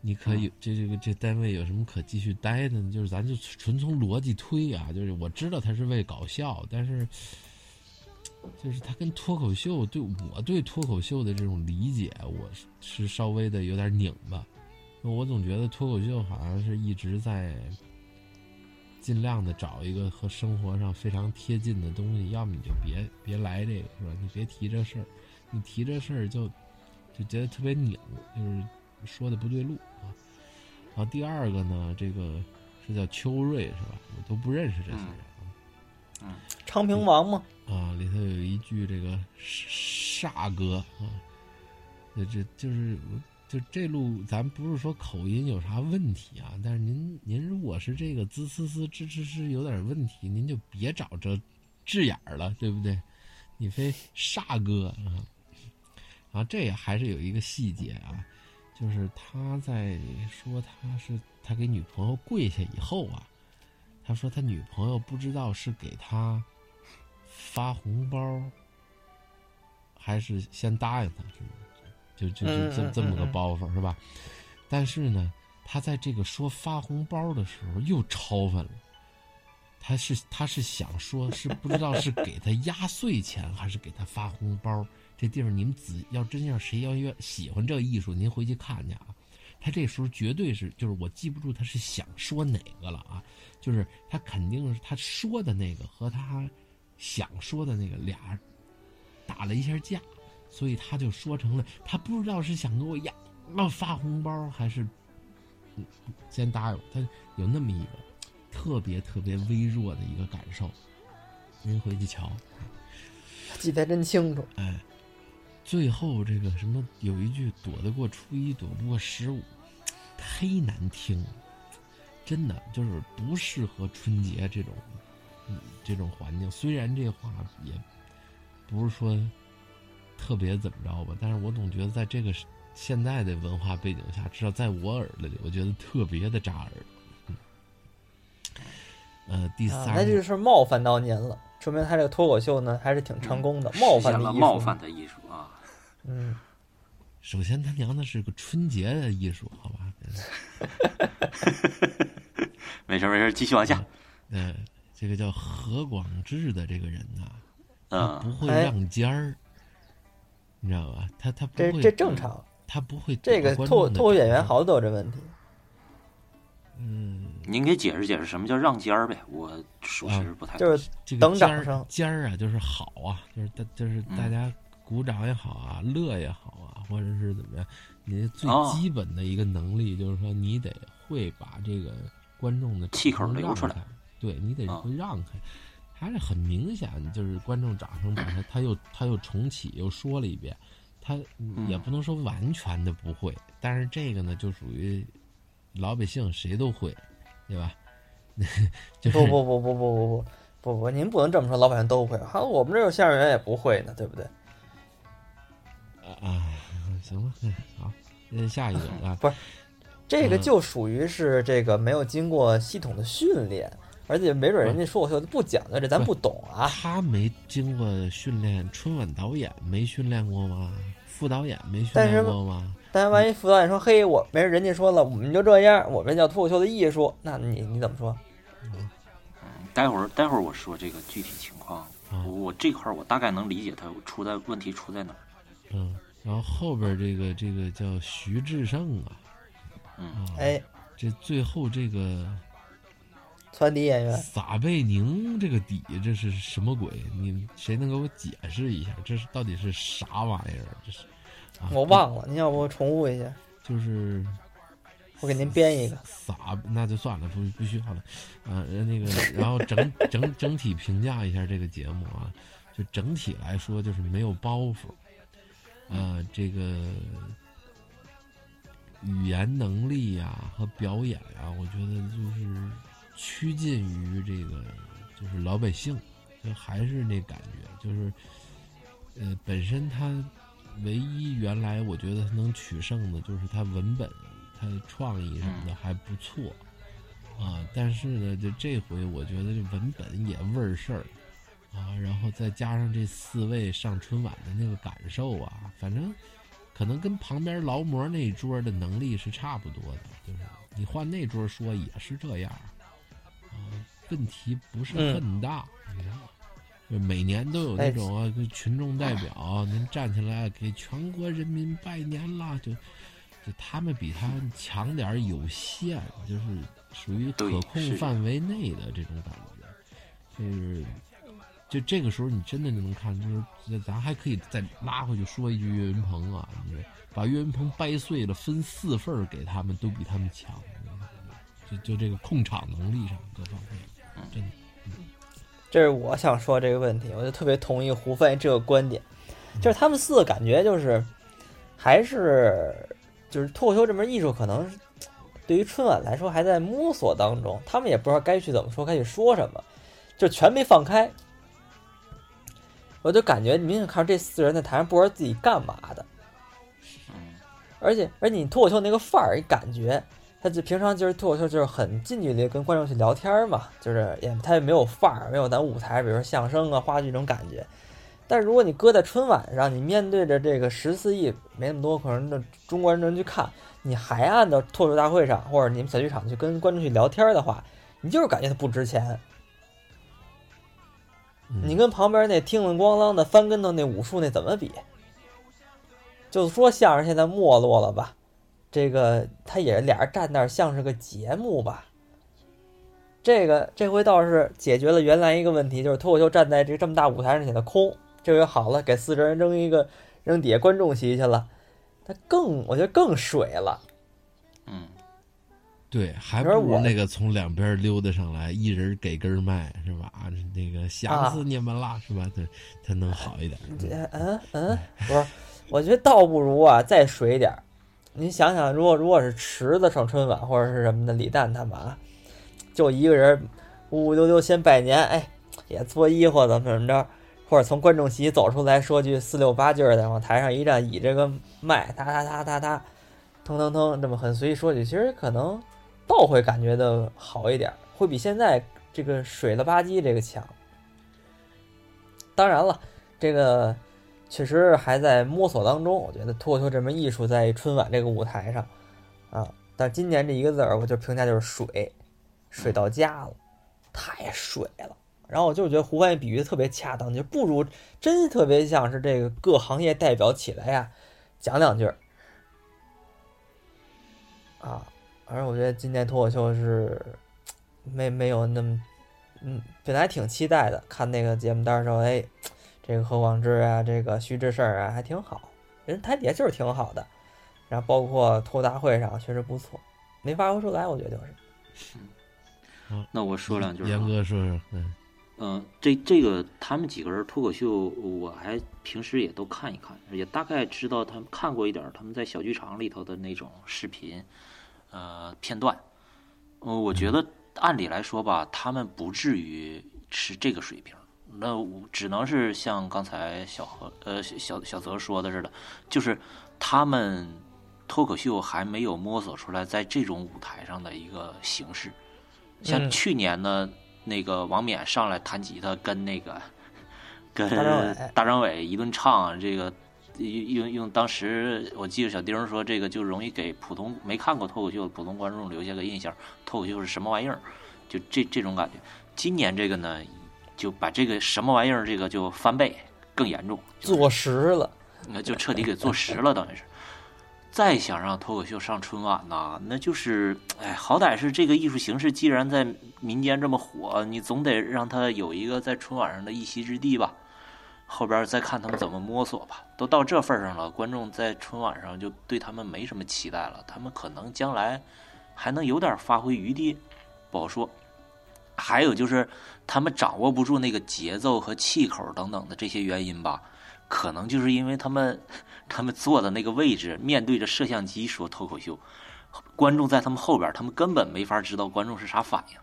你可以这这个这单位有什么可继续待的呢？就是咱就纯从逻辑推啊，就是我知道他是为搞笑，但是就是他跟脱口秀对我对脱口秀的这种理解，我是稍微的有点拧巴。我总觉得脱口秀好像是一直在。尽量的找一个和生活上非常贴近的东西，要么你就别别来这个，是吧？你别提这事儿，你提这事儿就就觉得特别拧，就是说的不对路啊。然后第二个呢，这个是叫秋瑞，是吧？我都不认识这些人啊。嗯，昌平王吗？啊，里头有一句这个煞哥啊，这这就是我。就这路，咱不是说口音有啥问题啊，但是您您如果是这个滋滋滋吱吱吱有点问题，您就别找这字眼儿了，对不对？你非煞哥啊！然后这还是有一个细节啊，就是他在说他是他给女朋友跪下以后啊，他说他女朋友不知道是给他发红包，还是先答应他，是吗？就就就这这么个包袱是吧？但是呢，他在这个说发红包的时候又超分了。他是他是想说，是不知道是给他压岁钱还是给他发红包。这地方你们仔要真要谁要愿喜欢这艺术，您回去看去啊。他这时候绝对是就是我记不住他是想说哪个了啊。就是他肯定是他说的那个和他想说的那个俩打了一下架。所以他就说成了，他不知道是想给我压，那发红包还是先答应他，有那么一个特别特别微弱的一个感受。您回去瞧，记得真清楚。哎，最后这个什么有一句躲得过初一，躲不过十五，忒难听，真的就是不适合春节这种这种环境。虽然这话也不是说。特别怎么着吧？但是我总觉得在这个现在的文化背景下，至少在我耳朵里，我觉得特别的扎耳。嗯，呃，第三，那就是冒犯到您了，说明他这个脱口秀呢还是挺成功的，冒犯的艺术，冒犯的艺术啊。嗯，首先他娘的是个春节的艺术，好吧？没事没事，继续往下。嗯，这个叫何广智的这个人呐，他不会让尖儿。你知道吧？他他不会，这这正常。他不会。这个脱脱口演员好多都有这问题。嗯，您给解释解释什么叫让尖儿呗？我属实不太就是等掌声尖儿啊，就是好啊，就是大就是大家鼓掌也好啊，乐也好啊，或者是怎么样？你最基本的一个能力就是说，你得会把这个观众的气口流出来，对你得会让开。他这很明显就是观众掌声把他，他又他又重启又说了一遍，他也不能说完全的不会，但是这个呢就属于老百姓谁都会，对吧？不不不不不不不不不，您不能这么说，老百姓都会，还有我们这有相声演员也不会呢，对不对？啊，行吧，好，那下一个啊，不是这个就属于是这个没有经过系统的训练。而且没准人家说脱口秀不讲究这，咱不懂啊。他没经过训练，春晚导演没训练过吗？副导演没训练过吗？但万一副导演说：“嘿，我没事，人家说了，我们就这样，我们叫脱口秀的艺术。”那你你怎么说？待会儿待会儿我说这个具体情况，啊我我这块儿我大概能理解他出在问题出在哪儿。嗯，然后后边这个这个叫徐志胜啊，嗯啊，哎，这最后这个传笛演员，撒贝宁这个底这是什么鬼？你谁能给我解释一下？这是到底是啥玩意儿？这是啊，我忘了，您要不重复一下？就是我给您编一个。撒，那就算了，不不需要了。啊，那个，然后整整整体评价一下这个节目啊，就整体来说就是没有包袱，呃，这个语言能力呀、和表演啊，我觉得就是趋近于这个就是老百姓，就还是那感觉，就是呃，本身它唯一原来我觉得它能取胜的就是它文本。它的创意什么的还不错，啊，但是呢，就这回我觉得这文本也味儿事儿，啊，然后再加上这四位上春晚的那个感受啊，反正可能跟旁边劳模那桌的能力是差不多的，就是你换那桌说也是这样，啊，问题不是很大，你知道吗？就每年都有那种啊，群众代表您站起来给全国人民拜年啦，就。就他们比他强点儿有限，就是属于可控范围内的这种感觉，就是就这个时候你真的就能看，就是咱还可以再拉回去说一句岳云鹏啊，你把岳云鹏掰碎了分四份给他们，都比他们强，就就这个控场能力上各方面，真的。这是我想说这个问题，我就特别同意胡范这个观点，就是他们四个感觉就是还是。就是脱口秀这门艺术，可能对于春晚来说还在摸索当中，他们也不知道该去怎么说，该去说什么，就全没放开。我就感觉明显看出这四人在台上不知道自己干嘛的，而且而且你脱口秀那个范儿，感觉他就平常就是脱口秀就是很近距离跟观众去聊天嘛，就是也他也没有范儿，没有咱舞台比如说相声啊、话剧这种感觉。但是如果你搁在春晚上，你面对着这个十四亿没那么多可能的中国人去看，你还按照脱口秀大会上或者你们小剧场去跟观众去聊天的话，你就是感觉它不值钱。你跟旁边那叮铃咣啷的翻跟头那武术那怎么比？就说相声现在没落了吧，这个他也俩人站那儿像是个节目吧。这个这回倒是解决了原来一个问题，就是脱口秀站在这这么大舞台上显得空。这回好了，给四人扔一个扔底下观众席去了，他更我觉得更水了。嗯，对，还不如那个从两边溜达上来，一人给根麦是吧？啊那个想死你们了，是吧？对他能好一点。嗯嗯，不是，我觉得倒不如啊再水点儿。您想想，如果如果是池子上春晚或者是什么的，李诞他们啊，就一个人呜呜溜溜先拜年，哎，也作揖或怎么怎么着。或者从观众席走出来说句四六八句儿的，往台上一站，倚这个麦，哒哒哒哒哒，腾腾腾，这么很随意说句，其实可能倒会感觉的好一点，会比现在这个水了吧唧这个强。当然了，这个确实还在摸索当中。我觉得脱口秀这门艺术在春晚这个舞台上啊，但今年这一个字儿，我就评价就是水，水到家了，太水了。然后我就觉得胡翻译比喻特别恰当，就不如真特别像是这个各行业代表起来呀，讲两句儿啊。反正我觉得今年脱口秀是没没有那么，嗯，本来挺期待的，看那个节目单的时候，哎，这个何广智啊，这个徐志胜啊，还挺好，人台底下就是挺好的。然后包括脱大会上确实不错，没发挥出来，我觉得就是。嗯，那我说两句。严哥说说，嗯。嗯，这这个他们几个人脱口秀，我还平时也都看一看，也大概知道他们看过一点他们在小剧场里头的那种视频，呃片段。呃，我觉得按理来说吧，他们不至于是这个水平，那只能是像刚才小何呃小小泽说的似的，就是他们脱口秀还没有摸索出来在这种舞台上的一个形式。像去年呢。那个王冕上来弹吉他，跟那个跟大张伟一顿唱，这个用用用当时我记得小丁说这个就容易给普通没看过脱口秀的普通观众留下个印象，脱口秀是什么玩意儿，就这这种感觉。今年这个呢，就把这个什么玩意儿这个就翻倍更严重，坐实了，那就彻底给坐实了，等于是。再想让脱口秀上春晚呐，那就是，哎，好歹是这个艺术形式，既然在民间这么火，你总得让它有一个在春晚上的一席之地吧。后边再看他们怎么摸索吧。都到这份儿上了，观众在春晚上就对他们没什么期待了，他们可能将来还能有点发挥余地，不好说。还有就是他们掌握不住那个节奏和气口等等的这些原因吧，可能就是因为他们他们坐的那个位置面对着摄像机说脱口秀，观众在他们后边，他们根本没法知道观众是啥反应。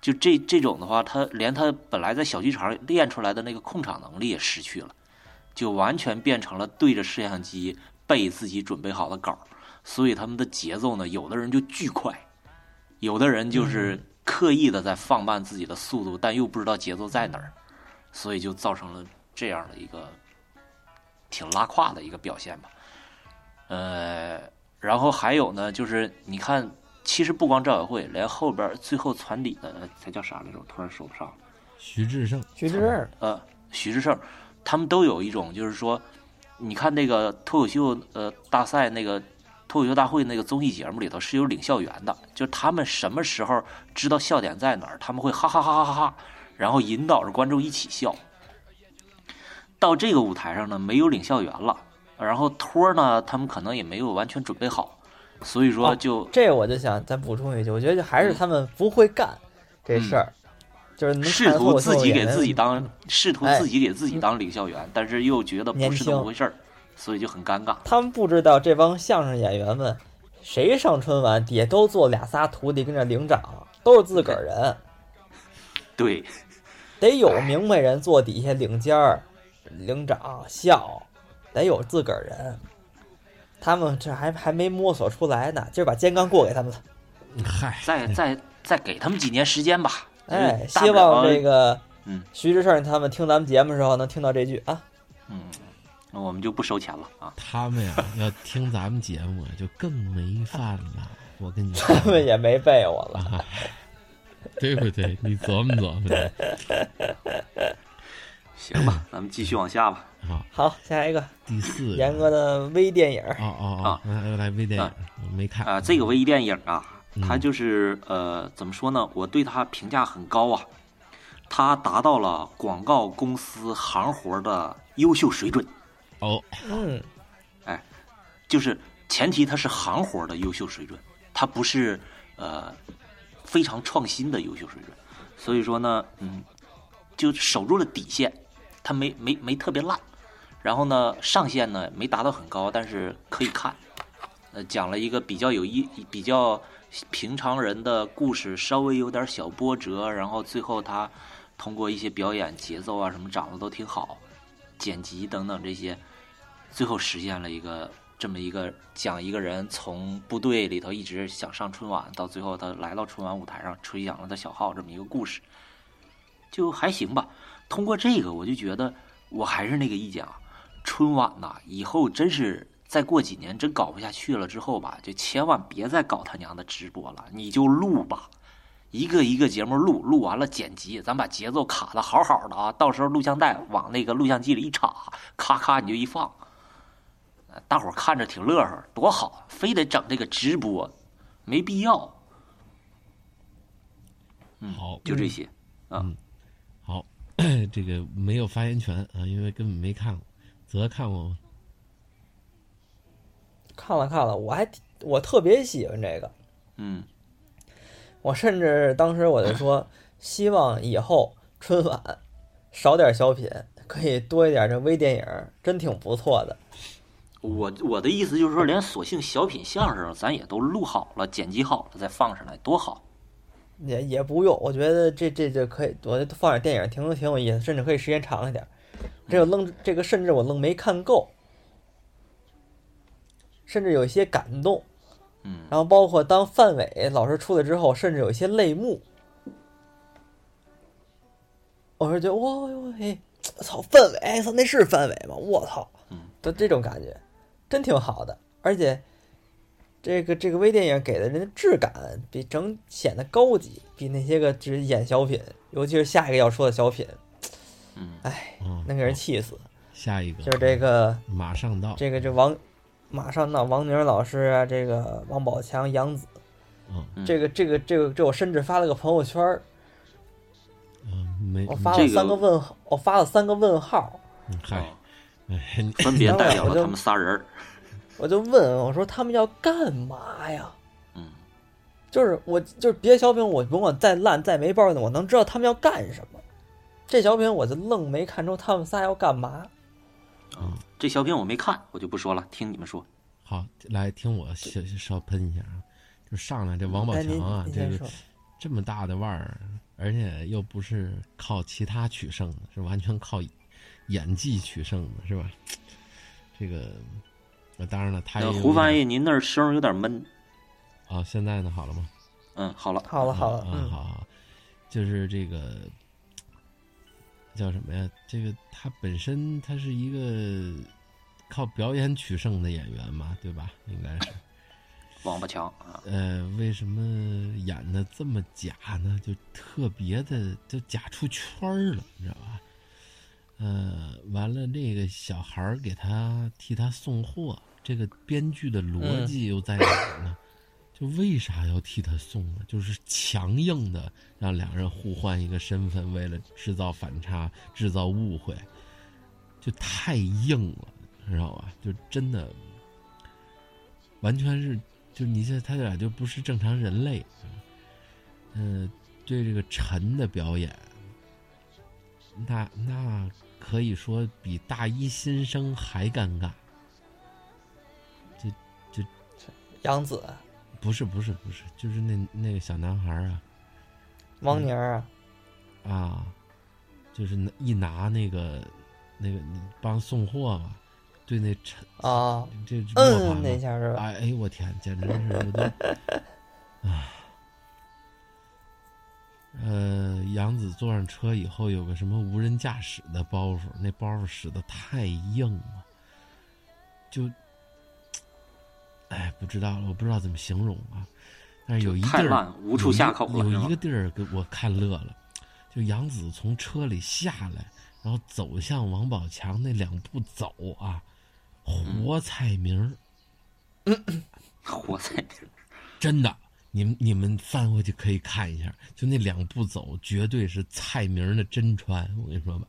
就这这种的话，他连他本来在小剧场练出来的那个控场能力也失去了，就完全变成了对着摄像机背自己准备好的稿，所以他们的节奏呢，有的人就巨快，有的人就是刻意的在放慢自己的速度，但又不知道节奏在哪儿，所以就造成了这样的一个挺拉胯的一个表现吧。呃，然后还有呢，就是你看，其实不光赵小慧，连后边最后传底的他叫啥来着？我突然说不上了。徐志胜，徐志胜，呃，徐志胜，他们都有一种就是说，你看那个脱口秀呃大赛那个脱口秀大会那个综艺节目里头是有领笑员的，就是他们什么时候知道笑点在哪儿，他们会哈哈哈哈哈哈，然后引导着观众一起笑。到这个舞台上呢，没有领笑员了，然后托儿呢，他们可能也没有完全准备好，所以说哦就、这我就想再补充一句，我觉得就还是他们不会干这事儿，就是试图自己给自己当，试图哎自己给自己当领笑员，但是又觉得不是那么回事儿，所以就很尴尬。他们不知道这帮相声演员们，谁上春晚底下都坐俩仨徒弟跟着领长，都是自个儿人，对，得有明白人坐底下领尖儿、领长笑，得有自个儿人。他们这还还没摸索出来呢，今儿把肩刚过给他们了。嗨，再再再给他们几年时间吧。哎，希望这个嗯徐志胜他们听咱们节目的时候能听到这句啊。嗯，那我们就不收钱了啊。他们呀要听咱们节目就更没饭了。我跟你说，他们也没背我了。啊，对不对？你琢磨琢磨。行吧，咱们继续往下吧。好，好，下一个第四严哥的微电影儿，哦哦哦，来来微电影，我没看啊、这个微电影啊，嗯它就是呃，怎么说呢？我对它评价很高啊，它达到了广告公司行活的优秀水准。哦，嗯，就是前提它是行活的优秀水准，它不是呃非常创新的优秀水准。所以说呢，嗯，就守住了底线，它没没没特别烂。然后呢，上限呢没达到很高，但是可以看。呃，讲了一个比较有意、比较平常人的故事，稍微有点小波折，然后最后他通过一些表演节奏啊什么长得都挺好，剪辑等等这些，最后实现了一个这么一个讲一个人从部队里头一直想上春晚，到最后他来到春晚舞台上吹响了他小号这么一个故事，就还行吧。通过这个，我就觉得我还是那个意见啊，春晚呐，以后真是再过几年真搞不下去了之后吧，就千万别再搞他娘的直播了，你就录吧。一个一个节目录，录完了剪辑，咱把节奏卡的好好的啊，到时候录像带往那个录像机里一插，咔咔你就一放，大伙儿看着挺乐呵，多好！非得整这个直播，没必要。嗯，好就这些。嗯好，这个没有发言权啊，因为根本没看过。泽看过吗？看了看了，我还我特别喜欢这个，嗯我甚至当时我就说，希望以后春晚少点小品，可以多一点这微电影，真挺不错的。我我的意思就是说，连索性小品相声咱也都录好了、剪辑好了再放上来，多好！也也不用，我觉得这这这可以，我觉得放点电影挺挺有意思，甚至可以时间长一点。这个愣这个甚至我愣没看够，甚至有一些感动。嗯然后包括当范伟老师出来之后，甚至有一些泪目。我说就哇哇嘿，操范伟，哎操那是范伟吗？我操，嗯，就这种感觉，真挺好的，而且。这个这个微电影给的人的质感比整显得高级，比那些个只演小品，尤其是下一个要说的小品，嗯，哎，嗯能给人气死。下一个就是这个马上到，这个这王，马上到王宁老师啊，这个王宝强、杨紫，这个这个这个这我甚至发了个朋友圈儿，嗯没我发了三个问号，我发了三个问号，嗯嗨分别代表了他们仨人儿。我就问我说他们要干嘛呀？嗯，就是我就是别的小品我甭管再烂再没包的，我能知道他们要干什么。这小品我就愣没看出他们仨要干嘛。嗯，这小品我没看，我就不说了，听你们说。好，来听我稍稍喷一下啊，就上来这王宝强啊，这个这么大的腕儿，而且又不是靠其他取胜的，是完全靠演技取胜的，是吧？这个，那，当然了，他胡翻译，您那儿声儿有点闷。点啊，现在呢好了吗？嗯，好了，好了好了，啊，嗯，好好，就是这个 叫什么呀？这个他本身他是一个 靠表演取胜的演员嘛，对吧？应该是。王八强啊，呃，为什么演的这么假呢？就特别的，就假出圈儿了，你知道吧？呃，完了，那个小孩儿给他替他送货，这个编剧的逻辑又在哪儿呢？就为啥要替他送呢？就是强硬的让两人互换一个身份，为了制造反差、制造误会，就太硬了，知道吧？就真的完全是，就你现在他俩就不是正常人类。嗯、对这个陈的表演，那那可以说比大一新生还尴尬。杨紫、不是不是不是，就是那那个小男孩儿啊王宁儿啊，啊，就是拿一拿那个那个帮送货嘛，对那陈啊，这磨嗯，那下是吧？哎哎呦我天，简直是我都啊。呃，杨子坐上车以后有个什么无人驾驶的包袱，那包袱使得太硬了，就，哎，不知道了，我不知道怎么形容啊。但是有一地儿太，无处下口有一个地儿给我看乐了，就杨子从车里下来，然后走向王宝强那两步走啊，活菜名儿，活在真的，你们你们翻回去可以看一下，就那两步走，绝对是蔡明的真传。我跟你说吧，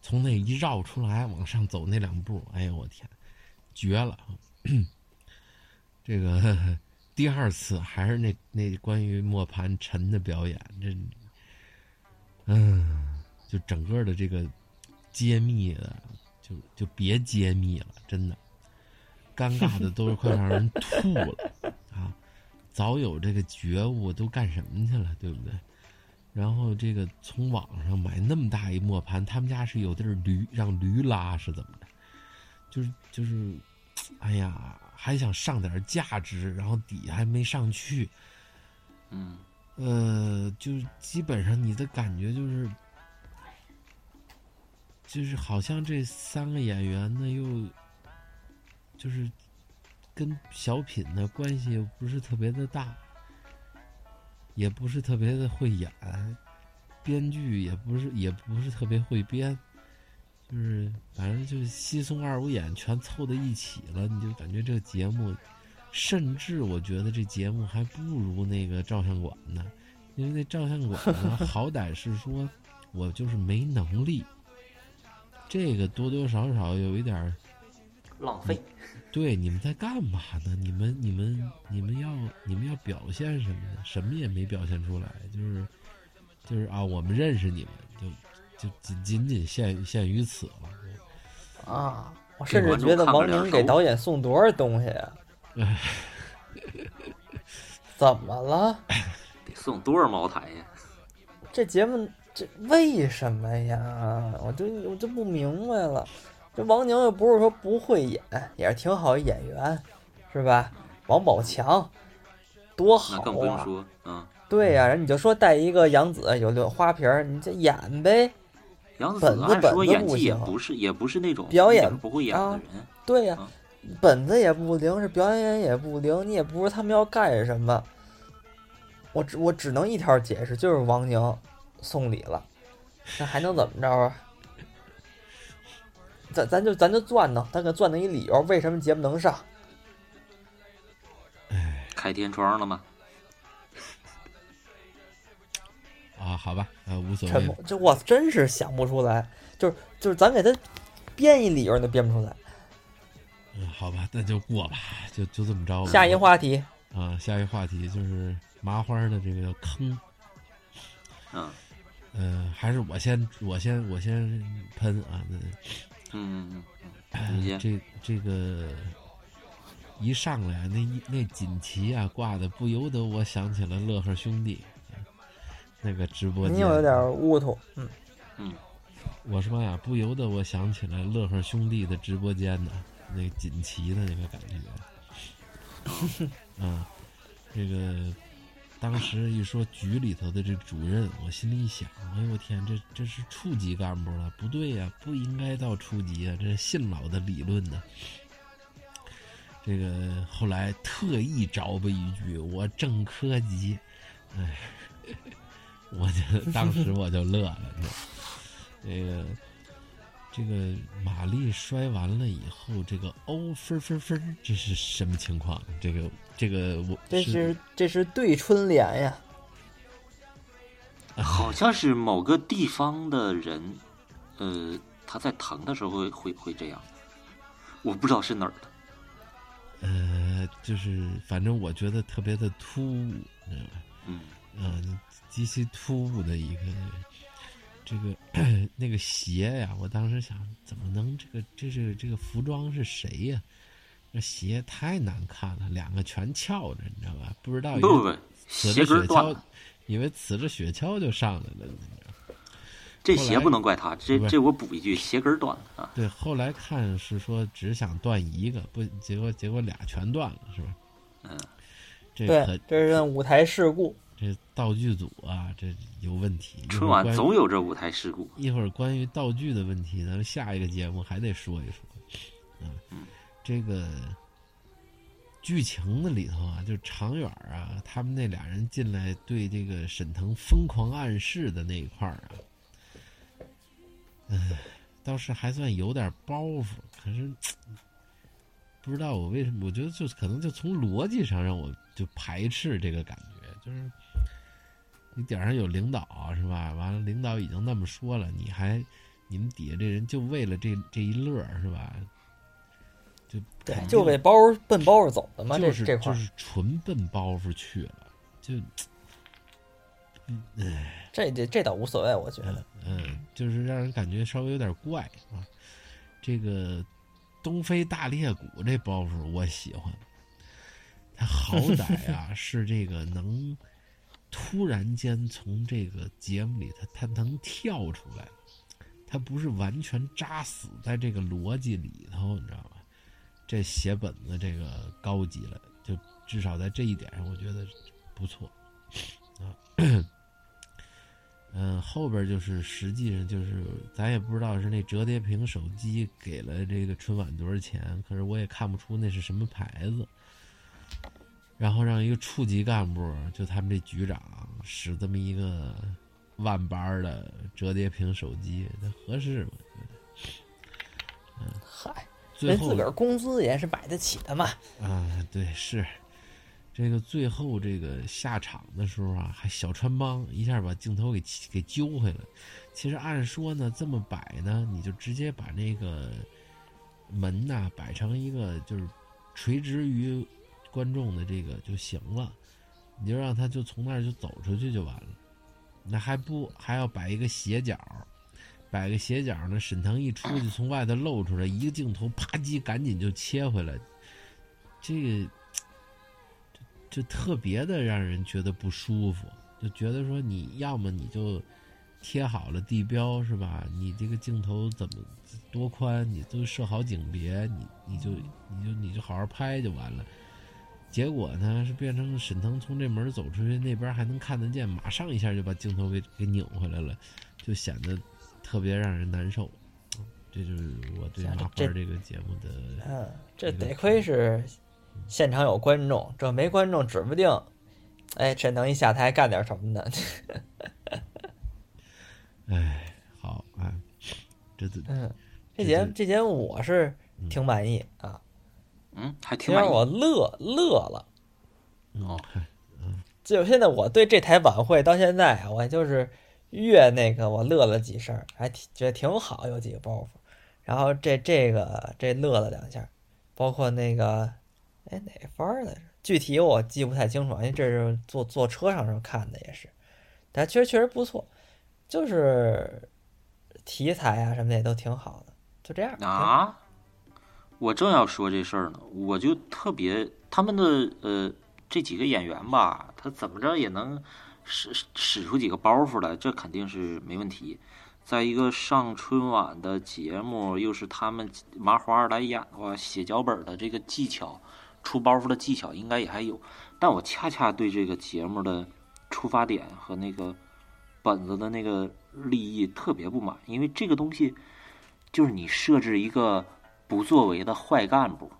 从那一绕出来往上走那两步，哎呦我天，绝了！这个第二次还是那那关于磨盘陈的表演，这，嗯，就整个的这个揭秘的，就就别揭秘了，真的，尴尬的都是快让人吐了！早有这个觉悟，都干什么去了，对不对？然后这个从网上买那么大一磨盘，他们家是有地儿驴让驴拉是怎么的？就是就是，哎呀，还想上点价值，然后底还没上去，嗯，呃，就是基本上你的感觉就是，就是好像这三个演员呢，又就是跟小品的关系又不是特别的大，也不是特别的会演，编剧也不是也不是特别会编，就是反正就是稀松二五眼全凑在一起了，你就感觉这个节目。甚至我觉得这节目还不如那个照相馆呢，因为那照相馆呢，好歹是说我就是没能力，这个多多少少有一点儿浪费。对你们在干嘛呢？你们你们你们要你们要表现什么呢？什么也没表现出来，就是就是啊，我们认识你们，就就仅仅仅限限于此了。啊，我甚至觉得王宁给导演送多少东西啊？哎，怎么了？得送多少茅台呀？这节目这为什么呀？我就我就不明白了。这王宁又不是说不会演，也是挺好一演员，是吧？王宝强多好那更不用啊！说，嗯，对呀、人你就说带一个杨紫有六花瓶儿，你这演呗，杨子本子本子演技也不行不是也不是那种表演不会演的啊，对呀、啊本子也不灵，是表演也不灵，你也不知道他们要干什么。我只我只能一条解释，就是王宁送礼了，那还能怎么着啊？咱咱就咱就钻呢，咱给钻的一理由，为什么节目能上？哎开天窗了吗？啊，好吧，啊，无所谓沉默，，这我真是想不出来，就是就是咱给他编一理由，你都编不出来。嗯，好吧，那就过吧，就就这么着吧。下一话题，啊，下一话题就是麻花的这个坑，嗯呃，还是我先我先我先喷啊，那嗯嗯嗯，这这个一上来那一那锦旗啊挂的，不由得我想起了乐呵兄弟那个直播间，你有点糊涂，嗯，嗯我说呀，不由得我想起了乐呵兄弟的直播间呢，那锦旗的那个感觉。啊，这个当时一说局里头的这主任，我心里一想，哎呦我天，这这是处级干部了，不对呀、不应该到处级啊，这是信老的理论呢。这个后来特意找吧一句，我正科级，哎，我就当时我就乐了，这个这个玛丽摔完了以后，这个哦分分分，这是什么情况？这个这个我这是这是对春联呀，好像是某个地方的人，呃，他在疼的时候会会会这样，我不知道是哪儿的。呃，就是反正我觉得特别的突兀？嗯嗯，极其突兀的一个这个 那个鞋呀，我当时想，怎么能这个这是这个服装是谁呀？这鞋太难看了，两个全翘着，你知道吧？不知道以为不不鞋着雪橇跟断了，，以为呲着雪橇就上来了，你知道这鞋不能怪他，这这我补一句，鞋跟断了啊。对，后来看是说只想断一个，不，结果结果俩全断了，是吧？嗯，这这是舞台事故，这道具组啊，这有问题。春晚总有这舞台事故。一会儿关于道具的问题，咱们下一个节目还得说一说。啊，这个剧情的里头啊，就常远啊，他们那俩人进来对这个沈腾疯狂暗示的那一块儿啊，嗯，倒是还算有点包袱，可是不知道我为什么，我觉得就可能就从逻辑上让我就排斥这个感觉，就是你顶上有领导是吧？完了，领导已经那么说了，你还你们底下这人就为了这这一乐是吧？就对就为包奔包袱走的嘛，就是这这块，就是纯奔包袱去了，就这这这倒无所谓，我觉得。嗯，就是让人感觉稍微有点怪啊。这个东非大裂谷这包袱我喜欢，他好歹啊 是这个能突然间从这个节目里他他能跳出来，他不是完全扎死在这个逻辑里头，你知道吧？这写本子这个高级了，就至少在这一点上，我觉得不错啊。嗯，后边就是实际上就是咱也不知道是那折叠屏手机给了这个春晚多少钱，可是我也看不出那是什么牌子。然后让一个处级干部，就他们这局长使这么一个万八的折叠屏手机，那合适吗？嗯嗨，最后人自个儿工资也是买得起的嘛。啊，对，是这个最后这个下场的时候啊，还小穿帮一下把镜头给给揪回来。其实按说呢，这么摆呢，你就直接把那个门呐摆成一个就是垂直于观众的这个就行了，你就让他就从那儿就走出去就完了。那还不还要摆一个斜角，摆个斜角呢？沈腾一出去，从外头露出来一个镜头，啪叽，赶紧就切回来。这个就就特别的让人觉得不舒服，就觉得说你要么你就贴好了地标是吧？你这个镜头怎么多宽，你都设好景别，你你就你就你就好好拍就完了。结果呢是变成沈腾从这门走出去，那边还能看得见，马上一下就把镜头给给拧回来了，就显得特别让人难受。这就是我对麻花这这个节目的，嗯，这得亏是现场有观众，这没观众指不定，哎，这能一下台干点什么呢？哎，好啊，这这嗯，这节这节目我是挺满意啊，嗯，还挺挺让。我乐乐了。哦，就现在我对这台晚会到现在啊，我就是越那个我乐了几声，还挺觉得挺好，有几个包袱。然后这这个这乐了两下，包括那个哎哪番儿来着？具体我记不太清楚，因为这是坐坐车上时候看的也是，但确实确实不错，就是题材啊什么的也都挺好的，就这样。啊，我正要说这事儿呢，我就特别他们的呃这几个演员吧，他怎么着也能使使出几个包袱来，这肯定是没问题。在一个上春晚的节目，又是他们麻花来演的话，写脚本的这个技巧，出包袱的技巧应该也还有。但我恰恰对这个节目的出发点和那个本子的那个立意特别不满，因为这个东西就是你设置一个不作为的坏干部，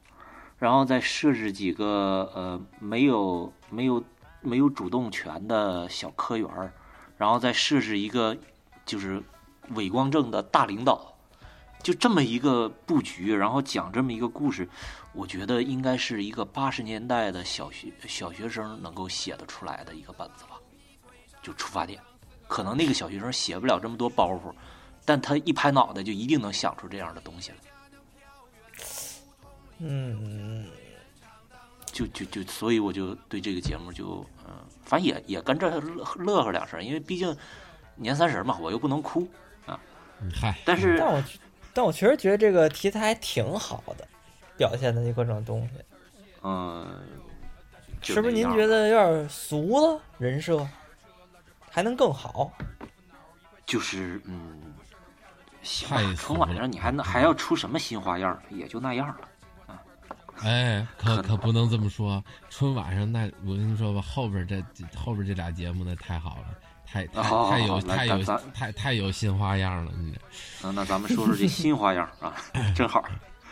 然后再设置几个呃没有没有没有主动权的小科员儿，然后再设置一个就是伪光正的大领导，就这么一个布局，然后讲这么一个故事，我觉得应该是一个八十年代的小学小学生能够写得出来的一个本子吧，就出发点。可能那个小学生写不了这么多包袱，但他一拍脑袋就一定能想出这样的东西来。嗯，就就就，所以我就对这个节目就嗯，反正也也跟着乐乐呵两声，因为毕竟年三十嘛，我又不能哭。啊嗨，但是但我但我确实觉得这个题材还挺好的，表现的各种东西。嗯，是不是您觉得有点俗了？人设还能更好？就是嗯，行太吧，春晚上你还能还要出什么新花样？也就那样了。哎，可可不能这么说。春晚上那我跟你说吧，后边这后边这俩节目那太好了，太太有太有太太有新花样了，你这嗯，那咱们说说这新花样啊，正好，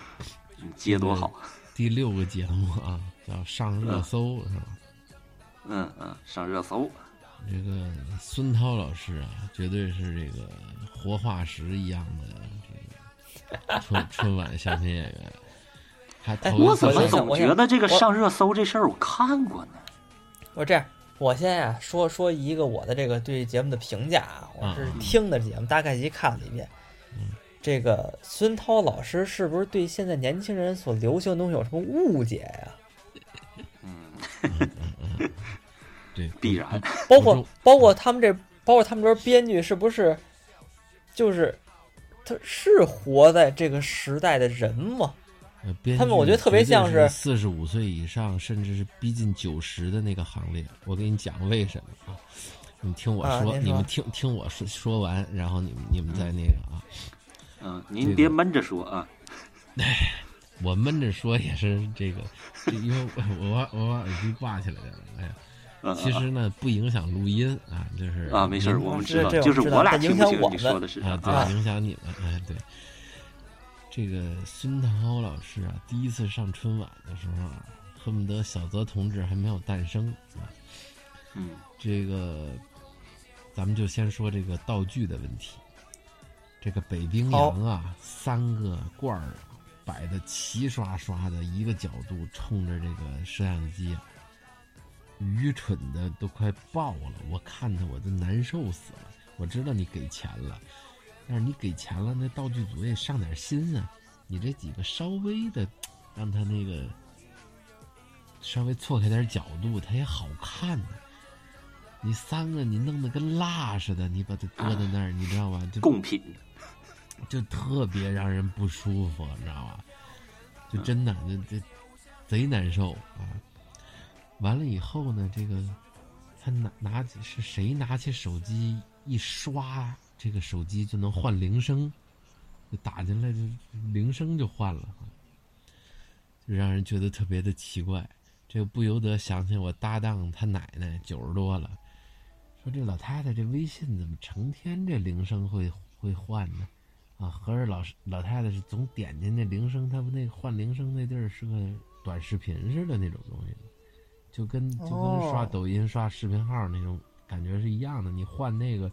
嗯接多好。第六个节目啊，叫上热搜是吧？嗯嗯，上热搜。这个孙涛老师啊，绝对是这个活化石一样的这个春春晚相亲演员。还哎我我怎么总觉得这个上热搜这事儿我看过呢？我这样，我先呀、说说一个我的这个对节目的评价啊，我是嗯听的节目，大概一看了一遍。这个孙涛老师是不是对现在年轻人所流行的东西有什么误解呀、嗯 对必然。包括包括他们这，包括他们这边编剧是不是，就是他是活在这个时代的人吗？呃编他们我觉得特别像是四十五岁以上，甚至是逼近九十的那个行列。我给你讲为什么啊？你听我说，啊说你们听听我说说完，然后你们你们再那个啊。嗯，您别闷着说啊。我闷着说也是这个，因为我我把我把耳机挂起来了，哎呀，嗯其实呢不影响录音啊，就是啊，没事儿，我们知道，就是我俩影响听不清你我们啊，说的是啥对，影响你们，哎，对。这个孙涛老师啊，第一次上春晚的时候啊，恨不得小泽同志还没有诞生啊。嗯这个，咱们就先说这个道具的问题。这个北冰洋啊，三个罐儿啊摆的齐刷刷的，一个角度冲着这个摄像机啊，愚蠢的都快爆了。我看的我都难受死了。我知道你给钱了，但是你给钱了，那道具组也上点心啊。你这几个稍微的，让他那个稍微错开点角度，他也好看呢、你三个你弄得跟蜡似的，你把它搁在那儿，你知道吧？就贡品。就特别让人不舒服，你知道吧？就真的，这这贼难受啊！完了以后呢，这个他拿拿起是谁拿起手机一刷，这个手机就能换铃声，就打进来就铃声就换了，就让人觉得特别的奇怪。这个不由得想起我搭档他奶奶九十多了，说这老太太这微信怎么成天这铃声会会会换呢？啊，合着老老太太是总点进那铃声，她不那换铃声那地儿是个短视频似的那种东西？就跟就跟刷哦抖音、刷视频号那种感觉是一样的。你换那个，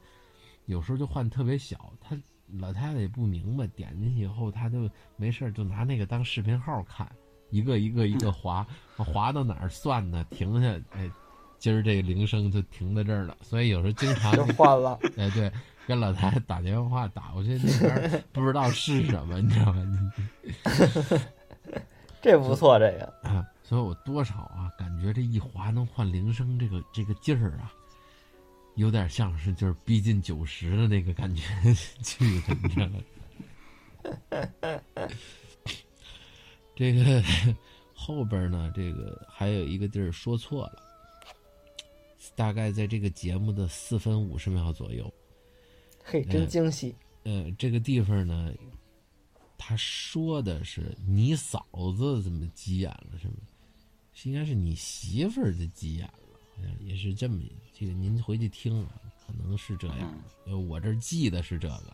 有时候就换特别小，他老太太也不明白，点进去以后，他就没事儿就拿那个当视频号看，一个一个一个划，划到哪儿算呢？停下，哎，今儿这个铃声就停在这儿了。所以有时候经常就换了。哎，对，跟老太太打电话打过去，那边儿不知道是什么，你知道吗？这不错，这个啊，所以我多少啊，感觉这一划能换铃声，这个这个劲儿啊，有点像是就是逼近九十的那个感觉 去的，你知道吗？这个后边呢，这个还有一个地儿说错了，大概在这个节目的四分五十秒左右。嘿，真惊喜。呃，这个地方呢，他说的是你嫂子怎么急眼了，是吗？是应该是你媳妇儿的急眼了，好像也是这么这个，您回去听啊，可能是这样。呃，我这儿记得是这个，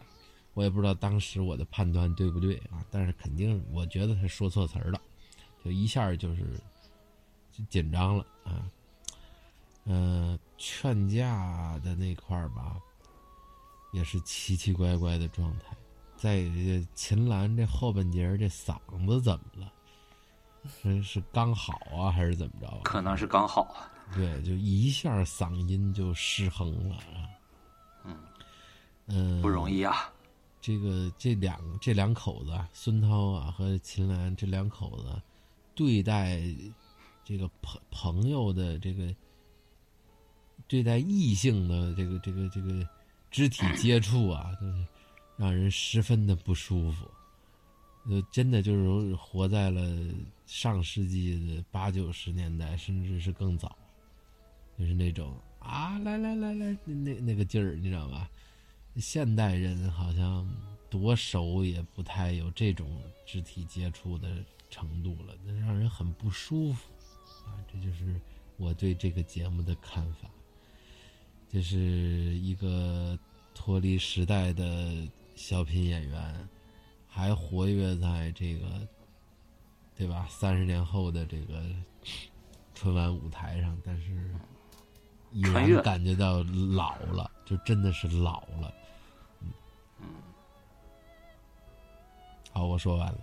我也不知道当时我的判断对不对啊，但是肯定我觉得他说错词儿了，就一下就是就紧张了啊。呃，劝架的那块儿吧，也是奇奇怪怪的状态。在秦岚这后半截，这嗓子怎么了？是是刚好啊，还是怎么着啊？可能是刚好啊。对，就一下嗓音就失衡了啊。嗯嗯，不容易啊。这个这两这两口子啊，孙涛啊和秦岚这两口子对待这个朋朋友的这个对待异性的这个这个这个肢体 接触啊，都是让人十分的不舒服。呃，真的就是活在了上世纪的八九十年代，甚至是更早，就是那种啊，来来来来，那那那个劲儿，你知道吧？现代人好像多熟也不太有这种肢体接触的程度了，那让人很不舒服啊！这就是我对这个节目的看法。这是一个脱离时代的小品演员，还活跃在这个对吧？三十年后的这个春晚舞台上，但是依穿越然感觉到老了，就真的是老了。嗯好，我说完了。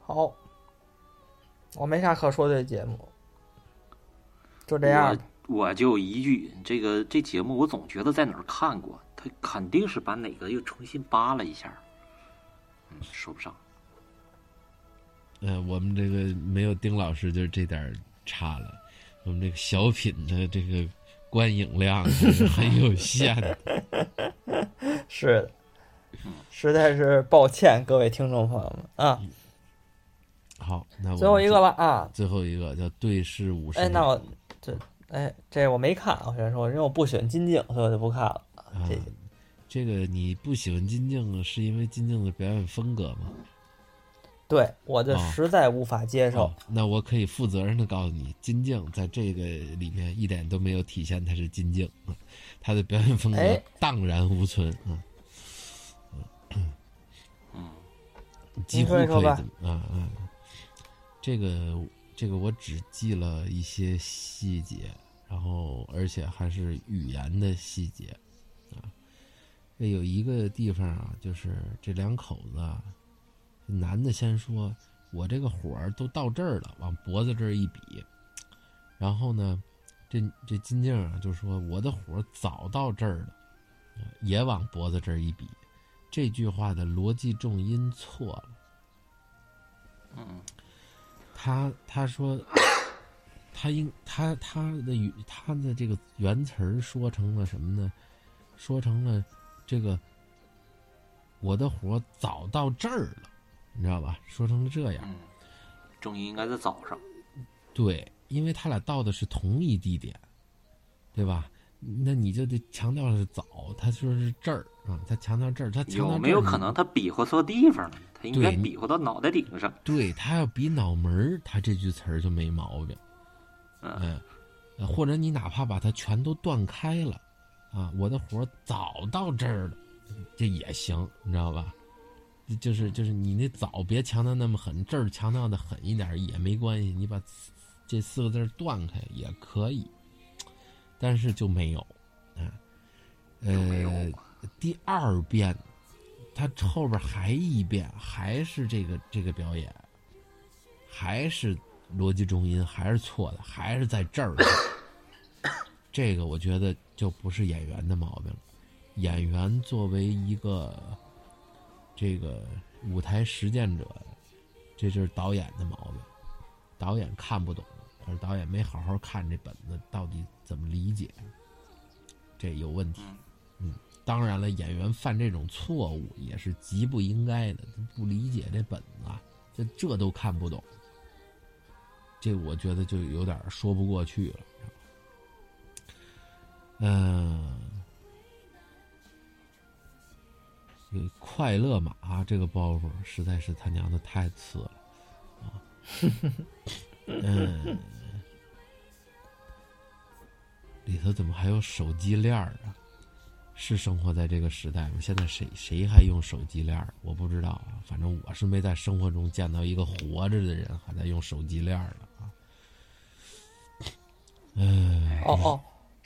好，我没啥可说的节目，就这样吧。我我就一句，这个这节目我总觉得在哪儿看过，他肯定是把哪个又重新扒了一下。嗯，说不上。嗯、我们这个没有丁老师，就是这点差了。我们这个小品的这个观影量还是很有限的。是的，实在是抱歉各位听众朋友们啊。好，那我最后一个吧。啊，最后一个叫对视五十。哎，那我这哎这我没看，我先说，因为我不喜欢金靖，所以我就不看了。啊这这个你不喜欢金靖，是因为金靖的表演风格吗？对我就哦实在无法接受哦。那我可以负责任的告诉你，金靖在这个里面一点都没有体现他是金靖，嗯他的表演风格哎荡然无存啊。嗯，几乎可以啊啊！这个这个我只记了一些细节，然后而且还是语言的细节啊。这有一个地方啊，就是这两口子啊，男的先说：“我这个火儿都到这儿了，往脖子这儿一比。”然后呢，这这金靖啊就说：“我的火早到这儿了，啊也往脖子这儿一比。”这句话的逻辑重音错了。嗯，他他说，他应他他的语他的这个原词儿说成了什么呢？说成了这个我的火早到这儿了，你知道吧？说成了这样。嗯，重音应该在早上。对，因为他俩到的是同一地点，对吧？那你就得强调是早，他说是这儿啊，他强调这儿，他强调有没有可能他比划错地方了？他应该比划到脑袋顶上。对他要比脑门儿，他这句词儿就没毛病。嗯，或者你哪怕把它全都断开了，啊，我的活早到这儿了，这也行，你知道吧？就是就是你那早别强调那么狠，这儿强调的狠一点也没关系，你把这四个字断开也可以，但是就没有，啊，呃，第二遍，他后边还一遍，还是这个这个表演，还是逻辑重音还是错的，还是在这儿，这个我觉得就不是演员的毛病了，演员作为一个。这个舞台实践者，这就是导演的毛病。导演看不懂，或者导演没好好看这本子到底怎么理解，这有问题。嗯，当然了，演员犯这种错误也是极不应该的。不理解这本子，这这都看不懂，这我觉得就有点说不过去了。嗯。这快乐马这个包袱实在是他娘的太次了，啊，嗯，里头怎么还有手机链儿啊？是生活在这个时代吗？现在谁谁还用手机链儿？我不知道啊，反正我是没在生活中见到一个活着的人还在用手机链儿的啊。嗯，哦哦。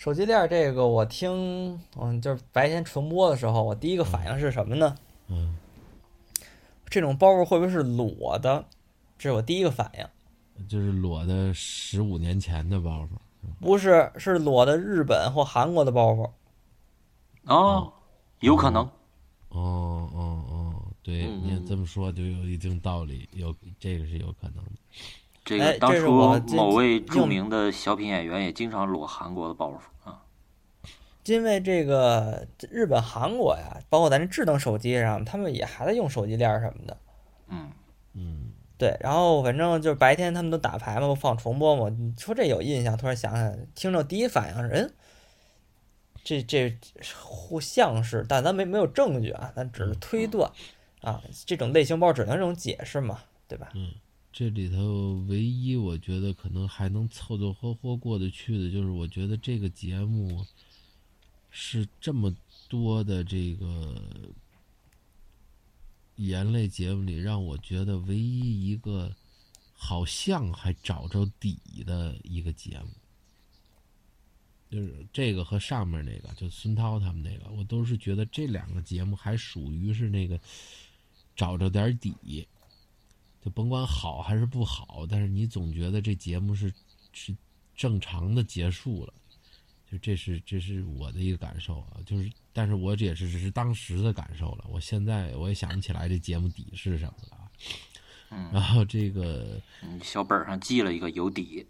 手机链这个我听，嗯，就是白天重播的时候，我第一个反应是什么呢？嗯，这种包袱会不会是裸的？这是我第一个反应。就是裸的十五年前的包袱？不是，是裸的日本或韩国的包袱。哦，有可能。哦哦哦，对，你这么说就有一定道理，有这个是有可能的。这个当初某位著名的小品演员也经常裸韩国的包袱啊，因为这个日本、韩国呀，包括咱这智能手机上，他们也还在用手机链什么的。嗯嗯，对，然后反正就是白天他们都打牌嘛，不放重播嘛。你说这有印象？突然想想，听着第一反应是，嗯，这这互像是，但咱没没有证据啊，咱只是推断啊。这种类型包只能这种解释嘛，对吧？嗯。这里头唯一我觉得可能还能凑凑合合过得去的，就是我觉得这个节目是这么多的这个言类节目里，让我觉得唯一一个好像还找着底的一个节目，就是这个和上面那个，就孙涛他们那个，我都是觉得这两个节目还属于是那个找着点底。就甭管好还是不好，但是你总觉得这节目是是正常的结束了，就这是这是我的一个感受啊。就是，但是我这也是只是当时的感受了。我现在我也想不起来这节目底是什么了。嗯，然后这个小本上记了一个有底，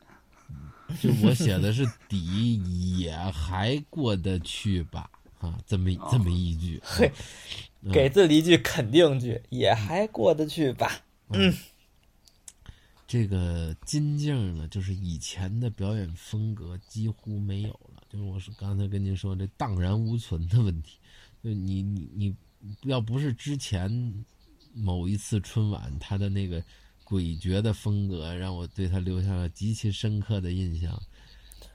就我写的是底也还过得去吧？啊，这么这么一句，嘿，给自己一句肯定句，也还过得去吧？嗯，这个金靖呢，就是以前的表演风格几乎没有了。就是我是刚才跟您说这荡然无存的问题。就你你你，要不是之前某一次春晚他的那个诡谲的风格，让我对他留下了极其深刻的印象，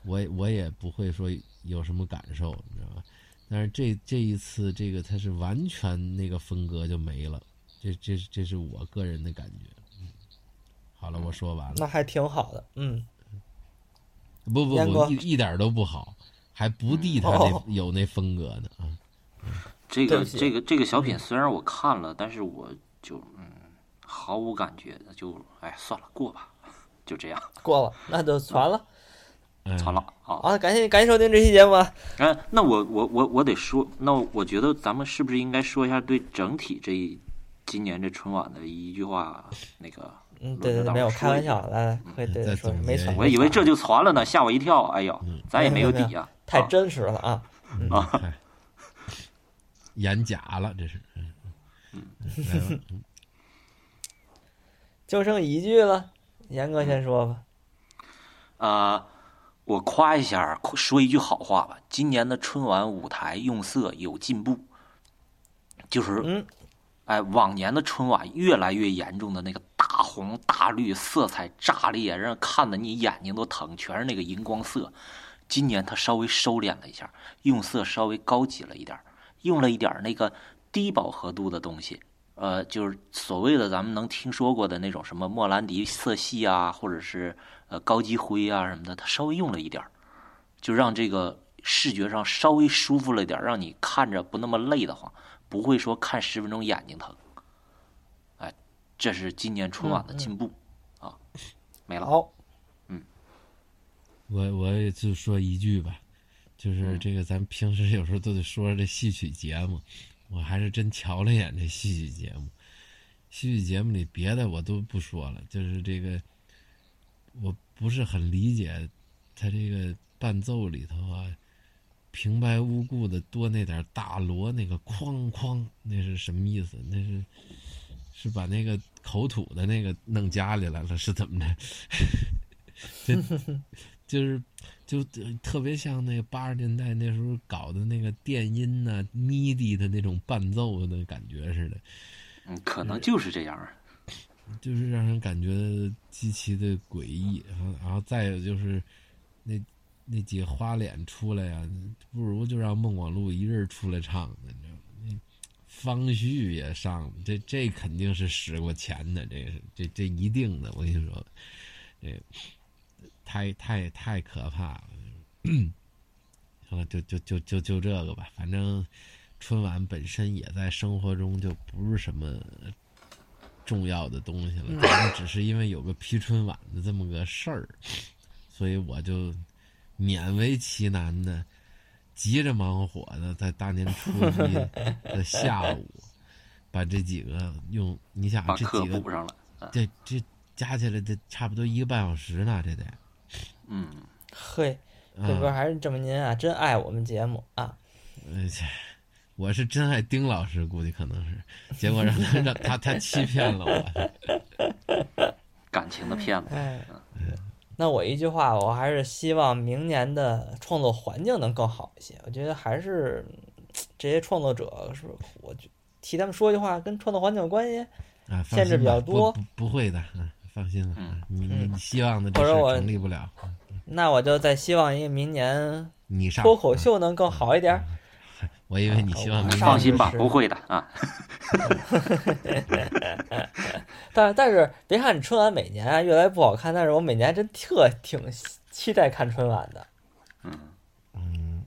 我我也不会说有什么感受，你知道吧？但是这这一次，这个他是完全那个风格就没了。这这这是我个人的感觉，嗯，好了，我说完了。那还挺好的，嗯。不不不，一一点都不好，还不地他那有那风格呢啊。这个这个这个小品虽然我看了，但是我就嗯毫无感觉的，就哎算了过吧，就这样过了，那就传了，传了。好，好，感谢感谢收听这期节目。哎，那我我我我得说，那我觉得咱们是不是应该说一下对整体这一。今年这春晚的一句话，那个，嗯，对对对，没有开玩笑，来来，可以对说，没错，我以为这就传了呢，吓我一跳，哎呦，咱也没有底啊，太真实了啊。啊，演假了，这是，嗯，就剩一句了，严哥先说吧，啊，我夸一下，说一句好话吧，今年的春晚舞台用色有进步，就是，嗯。哎，往年的春晚越来越严重的那个大红大绿，色彩炸裂，让看的你眼睛都疼，全是那个荧光色。今年他稍微收敛了一下，用色稍微高级了一点，用了一点那个低饱和度的东西，呃，就是所谓的咱们能听说过的那种什么莫兰迪色系啊，或者是呃高级灰啊什么的，他稍微用了一点，就让这个视觉上稍微舒服了一点，让你看着不那么累得慌，不会说看十分钟眼睛疼。哎，这是今年春晚的进步、啊，没了。好，我我也就说一句吧，就是嗯这个咱平时有时候都得说这戏曲节目，我还是真瞧了眼这戏曲节目。戏曲节目里别的我都不说了，就是这个，我不是很理解他这个伴奏里头啊，平白无故的多那点大锣那个哐哐，那是什么意思？那是是把那个口吐的那个弄家里来了，是怎么着？这就是就特别像那个八十年代那时候搞的那个电音呐、MIDI 的那种伴奏的感觉似的，嗯，可能就是这样儿。就是让人感觉极其的诡异。然后，然后再有就是那那几个花脸出来呀、不如就让孟广禄一人出来唱呢，你知道吗？那方旭也上了，这这肯定是使过钱的，这是这这一定的，我跟你说，这太太太可怕了。好了，就就就就就这个吧，反正春晚本身也在生活中就不是什么重要的东西了，咱们只是因为有个批春晚的这么个事儿，所以我就勉为其难的、急着忙火的，在大年初一的 下午，把这几个用你想把课这几个补上了。这这加起来得差不多一个半小时呢，这得。嗯，嘿，啊这边还是证明您啊，真爱我们节目啊。嗯，切我是真爱丁老师，估计可能是，结果让他让他他欺骗了我。感情的骗子。哎，那我一句话，我还是希望明年的创作环境能更好一些。我觉得还是嗯这些创作者是，我就替他们说一句话，跟创作环境有关系。啊，限制比较多不不不会的，嗯，放心吧，嗯希望的这事或者我成立不了，那我就再希望一个明年你上脱口嗯秀能更好一点儿。我以为你希望明上年放心吧，不会的啊。但但是别看你春晚每年啊越来越不好看，但是我每年真特挺期待看春晚的。嗯嗯，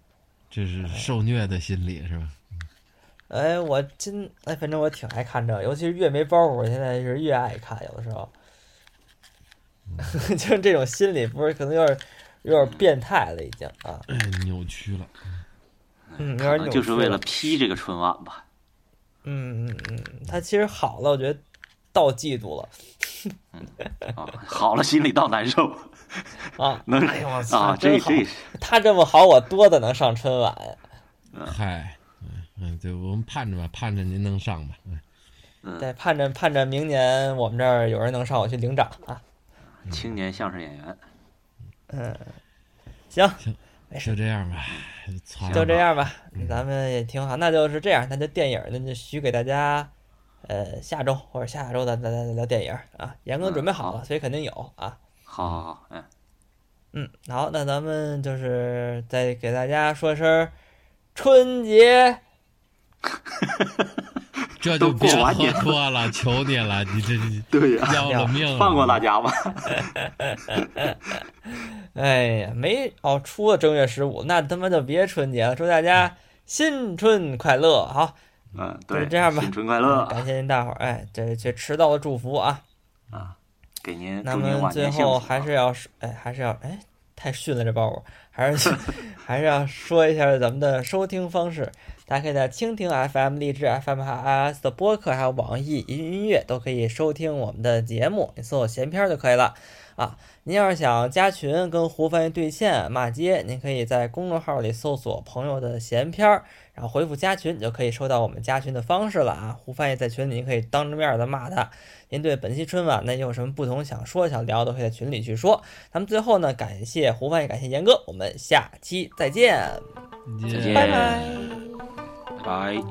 这是受虐的心理是吧？哎，我真哎，反正我挺爱看这个，尤其是越没包袱，我现在是越爱看。有的时候，就是这种心理，不是可能有点有点变态了，已经啊，哎，扭曲了。嗯，可能就是为了了批这个春晚吧。嗯嗯嗯，他其实好了，我觉得到嫉妒了啊，好了，心里倒难受 啊！能哎呦我操，啊，真好！这这是他这么好，我多的能上春晚？嗨，嗯嗯，对，我们盼着吧，盼着您能上吧。嗯嗯对，盼着盼着明年我们这儿有人能上，我去领奖啊！青年相声演员。嗯，行，没事就这样吧，就就这。样吧，咱们也挺好。那就是这样，那就电影，那就许给大家，呃，下周或者下下周咱咱咱聊电影啊。严哥准备好了，嗯所以肯定有啊。好好好，嗯，嗯，好，那咱们就是再给大家说声春节 这就别都过完年喝多了，求你了，你这这 对呀，要了命了，放过大家吧。哎呀，没哦，出了正月十五，那他妈就别春节了。祝大家新春快乐！好，嗯，对，这样吧新春快乐感谢您大伙儿，哎，这这迟到的祝福啊。啊！给您那么最。后还是要说，哎，还是要哎，太逊了这包袱，还是 还是要说一下咱们的收听方式。大家可以在蜻蜓 FM、荔枝 FM 还有 iOS 的播客，还有网易云音乐都可以收听我们的节目，你搜索“闲篇”就可以了啊。您要是想加群跟胡翻译对线骂街，您可以在公众号里搜索“朋友的闲篇儿”，然后回复加群，你就可以收到我们加群的方式了啊。胡翻译在群里，您可以当着面的骂他。您对本期春晚呢有什么不同想说想聊，都可以在群里去说。咱们最后呢，感谢胡翻译，感谢严哥，我们下期再见，再见拜拜。拜拜。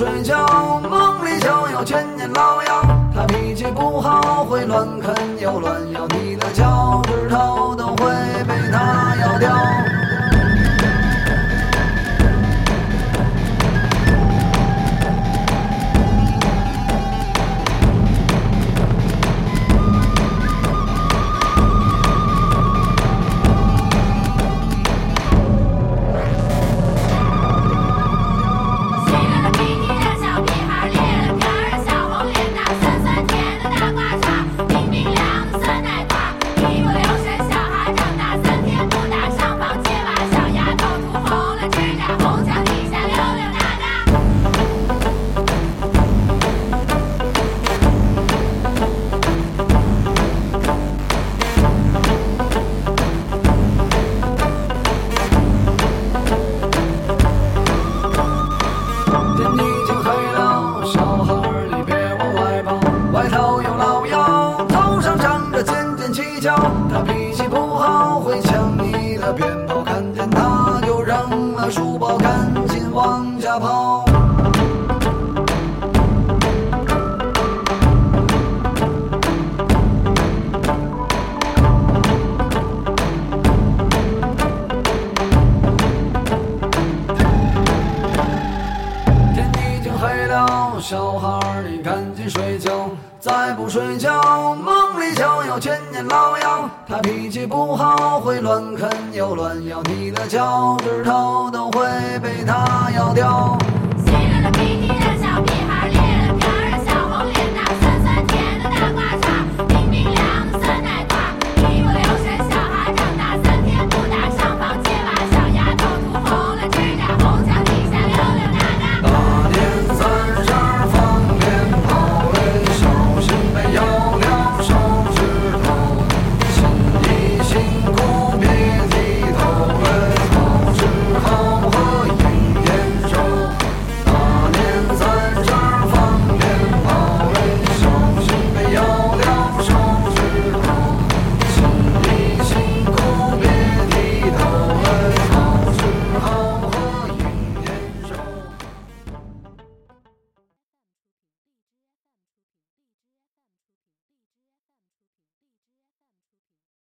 睡觉梦里就有千年老妖。他脾气不好会乱啃又乱咬你的脚趾头都会被他咬掉。